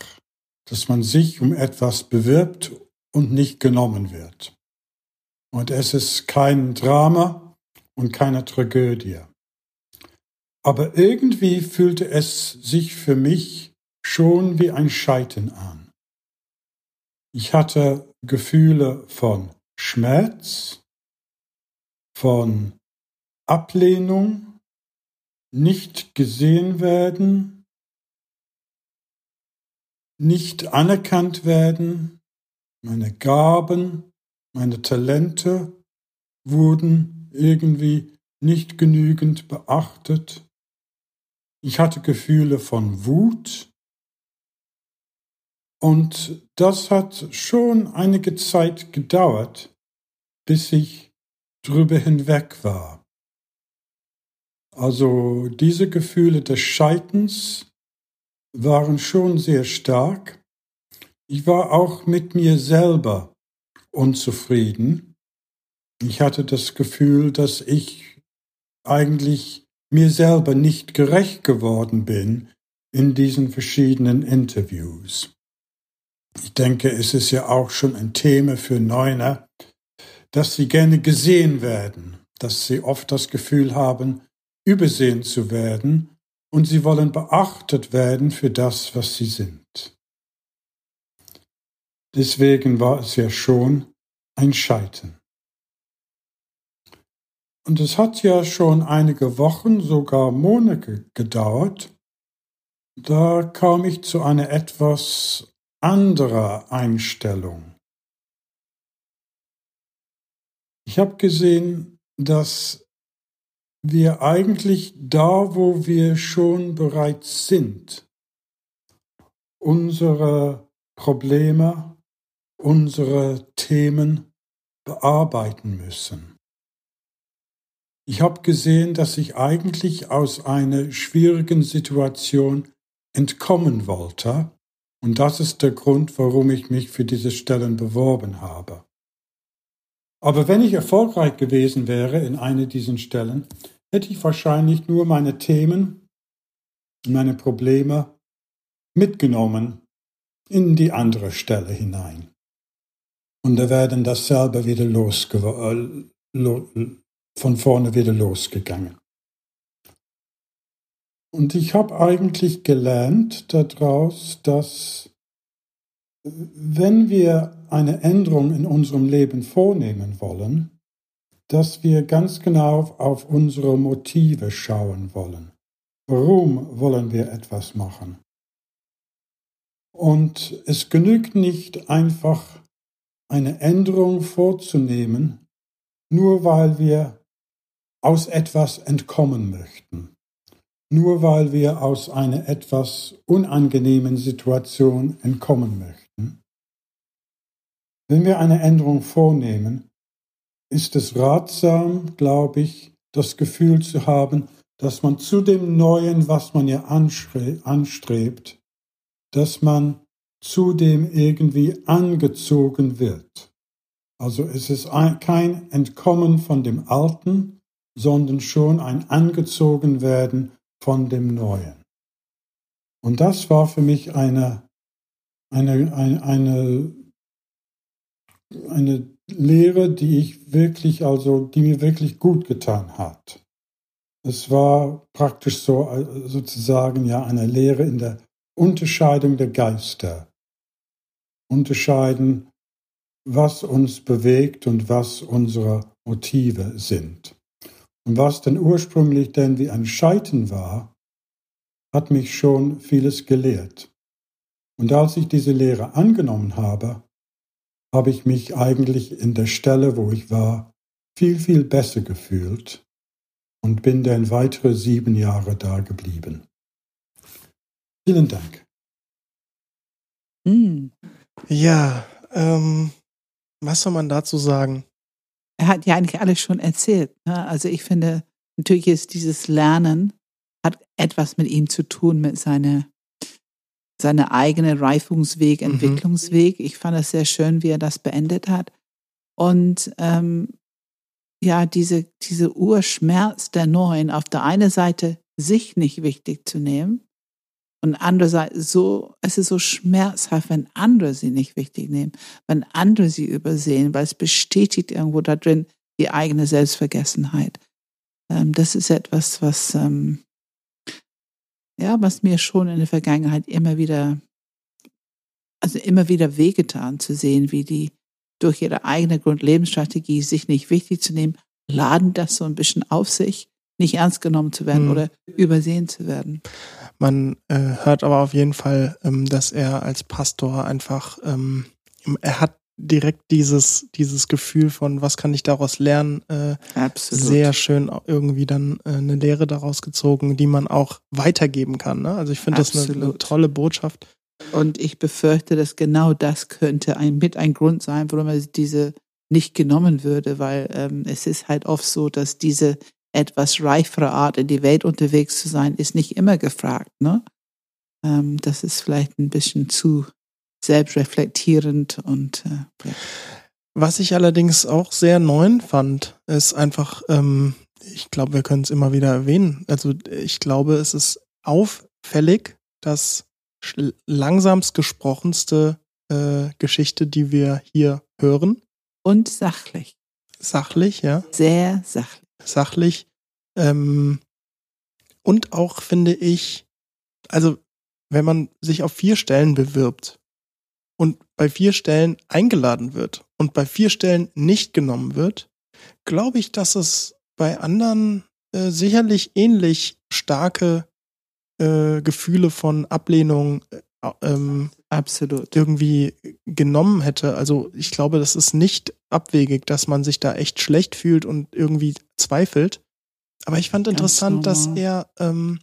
Speaker 11: dass man sich um etwas bewirbt und nicht genommen wird. Und es ist kein Drama und keine Tragödie. Aber irgendwie fühlte es sich für mich schon wie ein Scheitern an. Ich hatte Gefühle von Schmerz, von Ablehnung, nicht gesehen werden, nicht anerkannt werden, meine Gaben, meine Talente wurden irgendwie nicht genügend beachtet. Ich hatte Gefühle von Wut, und das hat schon einige Zeit gedauert, bis ich drüber hinweg war. Also diese Gefühle des Scheiterns waren schon sehr stark. Ich war auch mit mir selber unzufrieden. Ich hatte das Gefühl, dass ich eigentlich mir selber nicht gerecht geworden bin in diesen verschiedenen Interviews. Ich denke, es ist ja auch schon ein Thema für Neuner, dass sie gerne gesehen werden, dass sie oft das Gefühl haben, übersehen zu werden und sie wollen beachtet werden für das, was sie sind. Deswegen war es ja schon ein Scheitern. Und es hat ja schon einige Wochen, sogar Monate gedauert, da kam ich zu einer etwas anderer Einstellung. Ich habe gesehen, dass wir eigentlich da, wo wir schon bereits sind, unsere Probleme, unsere Themen bearbeiten müssen. Ich habe gesehen, dass ich eigentlich aus einer schwierigen Situation entkommen wollte. Und das ist der Grund, warum ich mich für diese Stellen beworben habe. Aber wenn ich erfolgreich gewesen wäre in einer dieser Stellen, hätte ich wahrscheinlich nur meine Themen, meine Probleme mitgenommen in die andere Stelle hinein. Und da werden das selber wieder losge äh, von vorne wieder losgegangen. Und ich habe eigentlich gelernt daraus, dass wenn wir eine Änderung in unserem Leben vornehmen wollen, dass wir ganz genau auf unsere Motive schauen wollen. Warum wollen wir etwas machen? Und es genügt nicht einfach eine Änderung vorzunehmen, nur weil wir aus etwas entkommen möchten, nur weil wir aus einer etwas unangenehmen Situation entkommen möchten. Wenn wir eine Änderung vornehmen, ist es ratsam, glaube ich, das Gefühl zu haben, dass man zu dem Neuen, was man ja anstrebt, dass man zudem irgendwie angezogen wird. Also es ist kein Entkommen von dem Alten, sondern schon ein Angezogenwerden von dem Neuen. Und das war für mich eine, eine, eine, eine, eine Lehre, die ich wirklich, also, die mir wirklich gut getan hat. Es war praktisch so, äh, sozusagen, ja, eine Lehre in der Unterscheidung der Geister. Unterscheiden, was uns bewegt und was unsere Motive sind. Und was denn ursprünglich denn wie ein Scheitern war, hat mich schon vieles gelehrt. Und als ich diese Lehre angenommen habe, habe ich mich eigentlich in der Stelle, wo ich war, viel, viel besser gefühlt und bin dann weitere sieben Jahre da geblieben. Vielen Dank.
Speaker 1: Mm. Ja, ähm, was soll man dazu sagen?
Speaker 2: Er hat ja eigentlich alles schon erzählt. Ne? Also ich finde, natürlich ist dieses Lernen hat etwas mit ihm zu tun, mit seiner seine eigene Reifungsweg, mhm. Entwicklungsweg. Ich fand es sehr schön, wie er das beendet hat. Und ähm, ja, diese, diese Urschmerz der Neuen, auf der einen Seite sich nicht wichtig zu nehmen und andererseits so, es ist so schmerzhaft, wenn andere sie nicht wichtig nehmen, wenn andere sie übersehen, weil es bestätigt irgendwo da drin die eigene Selbstvergessenheit. Ähm, das ist etwas, was, ähm, ja, was mir schon in der Vergangenheit immer wieder, also immer wieder wehgetan zu sehen, wie die durch ihre eigene Grundlebensstrategie sich nicht wichtig zu nehmen, laden das so ein bisschen auf sich, nicht ernst genommen zu werden hm. oder übersehen zu werden.
Speaker 1: Man äh, hört aber auf jeden Fall, ähm, dass er als Pastor einfach, ähm, er hat direkt dieses, dieses Gefühl von, was kann ich daraus lernen, äh, sehr schön irgendwie dann äh, eine Lehre daraus gezogen, die man auch weitergeben kann. Ne? Also ich finde das eine, eine, tolle Botschaft.
Speaker 2: Und ich befürchte, dass genau das könnte ein, mit ein Grund sein, warum er diese nicht genommen würde, weil ähm, es ist halt oft so, dass diese etwas reifere Art in die Welt unterwegs zu sein, ist nicht immer gefragt. Ne? Ähm, das ist vielleicht ein bisschen zu selbstreflektierend und äh, ja.
Speaker 1: Was ich allerdings auch sehr neu fand, ist einfach, ähm, ich glaube, wir können es immer wieder erwähnen. Also ich glaube, es ist auffällig, dass langsamst gesprochenste äh, Geschichte, die wir hier hören.
Speaker 2: Und sachlich.
Speaker 1: Sachlich, ja.
Speaker 2: Sehr sachlich.
Speaker 1: Sachlich. Ähm, und auch finde ich, also wenn man sich auf vier Stellen bewirbt und bei vier Stellen eingeladen wird und bei vier Stellen nicht genommen wird, glaube ich, dass es bei anderen äh, sicherlich ähnlich starke äh, Gefühle von Ablehnung äh, ähm,
Speaker 2: absolut
Speaker 1: irgendwie genommen hätte. Also ich glaube, das ist nicht abwegig, dass man sich da echt schlecht fühlt und irgendwie zweifelt. Aber ich fand interessant, dass er ähm,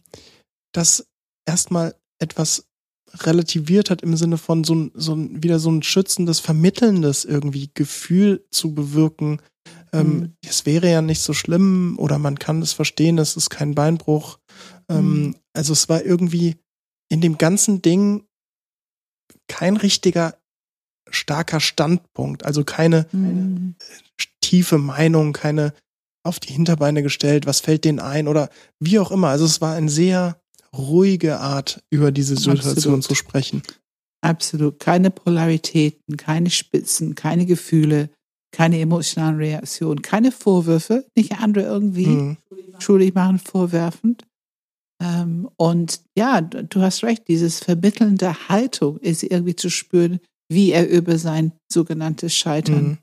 Speaker 1: das erstmal etwas relativiert hat im Sinne von so, so wieder so ein schützendes, vermittelndes irgendwie Gefühl zu bewirken, ähm,
Speaker 2: Mhm.
Speaker 1: es wäre ja nicht so schlimm oder man kann es verstehen, es ist kein Beinbruch. Ähm,
Speaker 2: Mhm.
Speaker 1: Also es war irgendwie in dem ganzen Ding kein richtiger starker Standpunkt, also keine
Speaker 2: Mhm.
Speaker 1: tiefe Meinung, keine auf die Hinterbeine gestellt, was fällt denen ein oder wie auch immer. Also es war eine sehr ruhige Art, über diese Situation
Speaker 2: Absolut.
Speaker 1: zu sprechen.
Speaker 2: Absolut. Keine Polaritäten, keine Spitzen, keine Gefühle, keine emotionalen Reaktionen, keine Vorwürfe, nicht andere irgendwie
Speaker 1: Mhm.
Speaker 2: schuldig machen, vorwerfend. Ähm, und ja, du hast recht, dieses vermittelnde Haltung ist irgendwie zu spüren, wie er über sein sogenanntes Scheitern
Speaker 1: Mhm.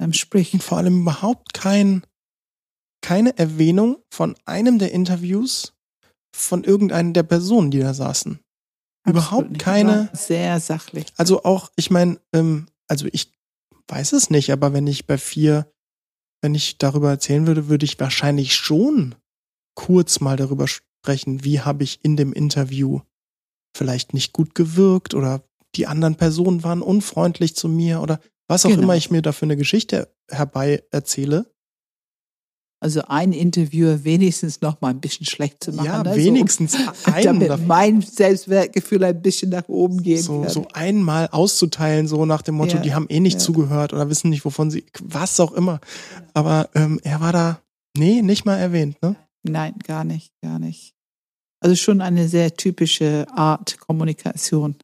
Speaker 2: ähm, spricht.
Speaker 1: Und vor allem überhaupt kein, keine Erwähnung von einem der Interviews von irgendeinen der Personen, die da saßen.
Speaker 2: Absolut
Speaker 1: Überhaupt
Speaker 2: nicht.
Speaker 1: keine,
Speaker 2: War Sehr sachlich.
Speaker 1: also auch, ich meine, ähm, also ich weiß es nicht, aber wenn ich bei vier, wenn ich darüber erzählen würde, würde ich wahrscheinlich schon kurz mal darüber sprechen, wie habe ich in dem Interview vielleicht nicht gut gewirkt oder die anderen Personen waren unfreundlich zu mir oder was auch
Speaker 2: Genau.
Speaker 1: immer ich mir da für eine Geschichte herbei erzähle.
Speaker 2: Also ein Interviewer wenigstens noch mal ein bisschen schlecht zu machen.
Speaker 1: Ja,
Speaker 2: ne? so,
Speaker 1: wenigstens einen
Speaker 2: damit mein Selbstwertgefühl ein bisschen nach oben gehen
Speaker 1: so,
Speaker 2: kann.
Speaker 1: so einmal auszuteilen, so nach dem Motto,
Speaker 2: Ja,
Speaker 1: die haben eh nicht
Speaker 2: ja.
Speaker 1: zugehört oder wissen nicht, wovon sie, was auch immer. Aber ähm, er war da, nee, nicht mal erwähnt, ne?
Speaker 2: Nein, gar nicht, gar nicht. Also schon eine sehr typische Art Kommunikation.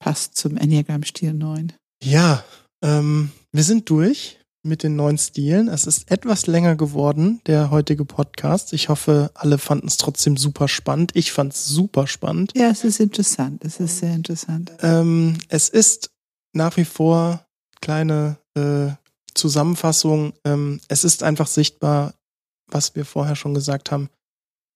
Speaker 2: Passt zum Enneagram-Stil 9.
Speaker 1: Ja, ähm, wir sind durch mit den neuen Stilen. Es ist etwas länger geworden, der heutige Podcast. Ich hoffe, alle fanden es trotzdem super spannend. Ich fand es super spannend.
Speaker 2: Ja, es ist interessant. Es ist sehr interessant.
Speaker 1: Ähm, es ist nach wie vor kleine äh, Zusammenfassung. Ähm, es ist einfach sichtbar, was wir vorher schon gesagt haben.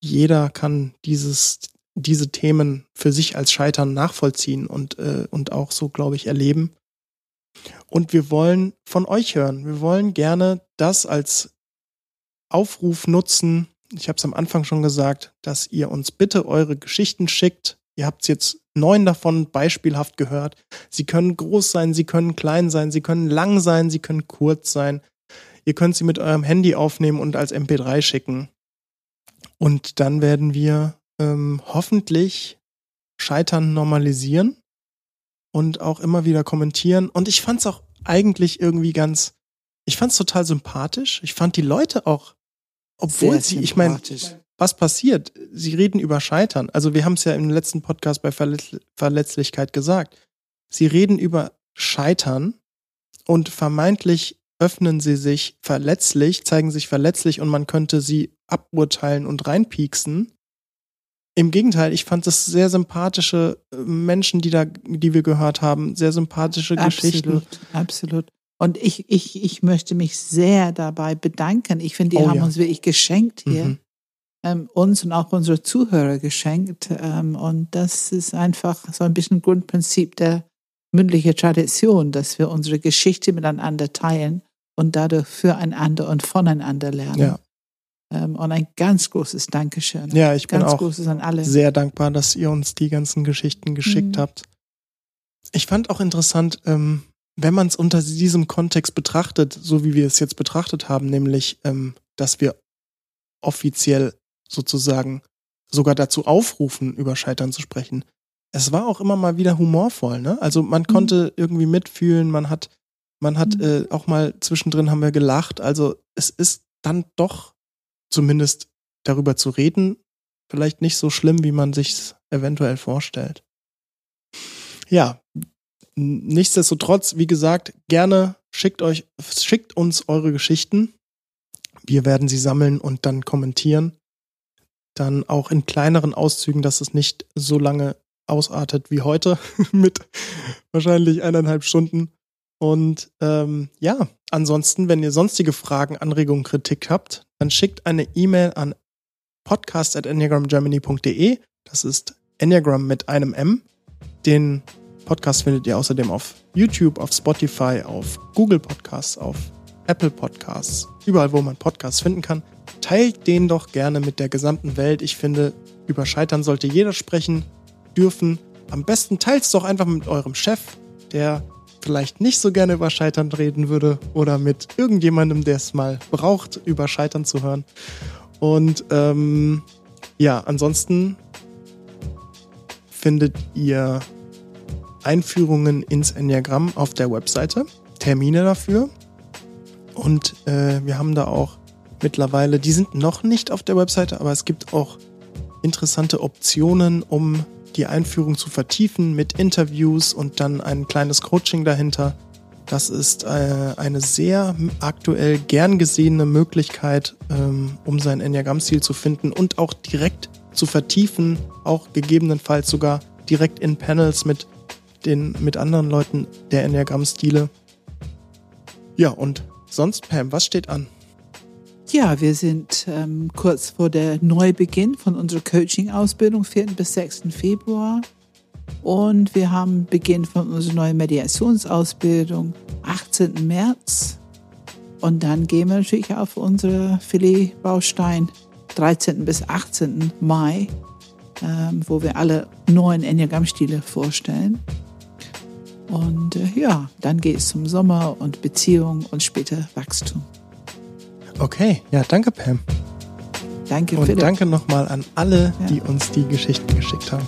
Speaker 1: Jeder kann dieses, diese Themen für sich als Scheitern nachvollziehen und, äh, und auch so, glaube ich, erleben. Und wir wollen von euch hören. Wir wollen gerne das als Aufruf nutzen. Ich habe es am Anfang schon gesagt, dass ihr uns bitte eure Geschichten schickt. Ihr habt jetzt neun davon beispielhaft gehört. Sie können groß sein, sie können klein sein, sie können lang sein, sie können kurz sein. Ihr könnt sie mit eurem Handy aufnehmen und als MP3 schicken. Und dann werden wir ähm, hoffentlich Scheitern normalisieren und auch immer wieder kommentieren. Und ich fand es auch eigentlich irgendwie ganz, ich fand es total sympathisch. Ich fand die Leute auch, obwohl
Speaker 2: Sehr
Speaker 1: sie, ich meine, was passiert? Sie reden über Scheitern. Also wir haben es ja im letzten Podcast bei Verletz Verletzlichkeit gesagt. Sie reden über Scheitern und vermeintlich öffnen sie sich verletzlich, zeigen sich verletzlich und man könnte sie aburteilen und reinpieksen. Im Gegenteil, ich fand es sehr sympathische äh, Menschen, die da, die wir gehört haben, sehr sympathische Geschichten.
Speaker 2: Absolut, absolut. Und ich, ich, ich möchte mich sehr dabei bedanken. Ich finde, die
Speaker 1: Oh
Speaker 2: haben
Speaker 1: ja.
Speaker 2: uns wirklich geschenkt hier.
Speaker 1: Mhm.
Speaker 2: Ähm, uns und auch unsere Zuhörer geschenkt. Ähm, und das ist einfach so ein bisschen Grundprinzip der mündlichen Tradition, dass wir unsere Geschichte miteinander teilen und dadurch füreinander und voneinander lernen.
Speaker 1: Ja.
Speaker 2: Ähm, und ein ganz großes Dankeschön.
Speaker 1: Ja, ich bin
Speaker 2: ganz
Speaker 1: auch
Speaker 2: großes an alle.
Speaker 1: sehr dankbar, dass ihr uns die ganzen Geschichten geschickt
Speaker 2: Mhm.
Speaker 1: habt. Ich fand auch interessant, ähm, wenn man es unter diesem Kontext betrachtet, so wie wir es jetzt betrachtet haben, nämlich, ähm, dass wir offiziell sozusagen sogar dazu aufrufen, über Scheitern zu sprechen. Es war auch immer mal wieder humorvoll, ne? Also man konnte irgendwie mitfühlen, man hat, man hat
Speaker 2: Mhm.
Speaker 1: äh, auch mal zwischendrin haben wir gelacht. Also es ist dann doch zumindest darüber zu reden, vielleicht nicht so schlimm, wie man sich eventuell vorstellt. Ja, nichtsdestotrotz, wie gesagt, gerne schickt euch, schickt uns eure Geschichten. Wir werden sie sammeln und dann kommentieren. Dann auch in kleineren Auszügen, dass es nicht so lange ausartet wie heute mit wahrscheinlich eineinhalb Stunden. Und ähm, ja, ansonsten, wenn ihr sonstige Fragen, Anregungen, Kritik habt, dann schickt eine E-Mail an podcast.enneagramgermany.de. Das ist Enneagram mit einem M. Den Podcast findet ihr außerdem auf YouTube, auf Spotify, auf Google Podcasts, auf Apple Podcasts, überall, wo man Podcasts finden kann. Teilt den doch gerne mit der gesamten Welt. Ich finde, über Scheitern sollte jeder sprechen dürfen. Am besten teilt es doch einfach mit eurem Chef, der vielleicht nicht so gerne über Scheitern reden würde oder mit irgendjemandem, der es mal braucht, über Scheitern zu hören. Und ähm, ja, ansonsten findet ihr Einführungen ins Enneagramm auf der Webseite, Termine dafür. Und äh, wir haben da auch mittlerweile, die sind noch nicht auf der Webseite, aber es gibt auch interessante Optionen, um die Einführung zu vertiefen mit Interviews und dann ein kleines Coaching dahinter. Das ist äh, eine sehr aktuell gern gesehene Möglichkeit, ähm, um sein Enneagramm-Ziel zu finden und auch direkt zu vertiefen, auch gegebenenfalls sogar direkt in Panels mit den mit anderen Leuten der Enneagramm-Stile. Ja, und sonst, Pam, was steht an?
Speaker 2: Ja, wir sind ähm, kurz vor der Neubeginn von unserer Coaching-Ausbildung, 4. bis 6. Februar. Und wir haben Beginn von unserer neuen Mediationsausbildung, 18. März. Und dann gehen wir natürlich auf unsere Filet-Baustein, 13. bis 18. Mai, ähm, wo wir alle neuen Enneagramm-Stile vorstellen. Und äh, ja, dann geht es zum Sommer und Beziehung und später Wachstum.
Speaker 1: Okay, ja, danke Pam.
Speaker 2: Danke,
Speaker 1: Und
Speaker 2: Philipp.
Speaker 1: danke nochmal an alle,
Speaker 2: Ja.
Speaker 1: die uns die Geschichten geschickt haben.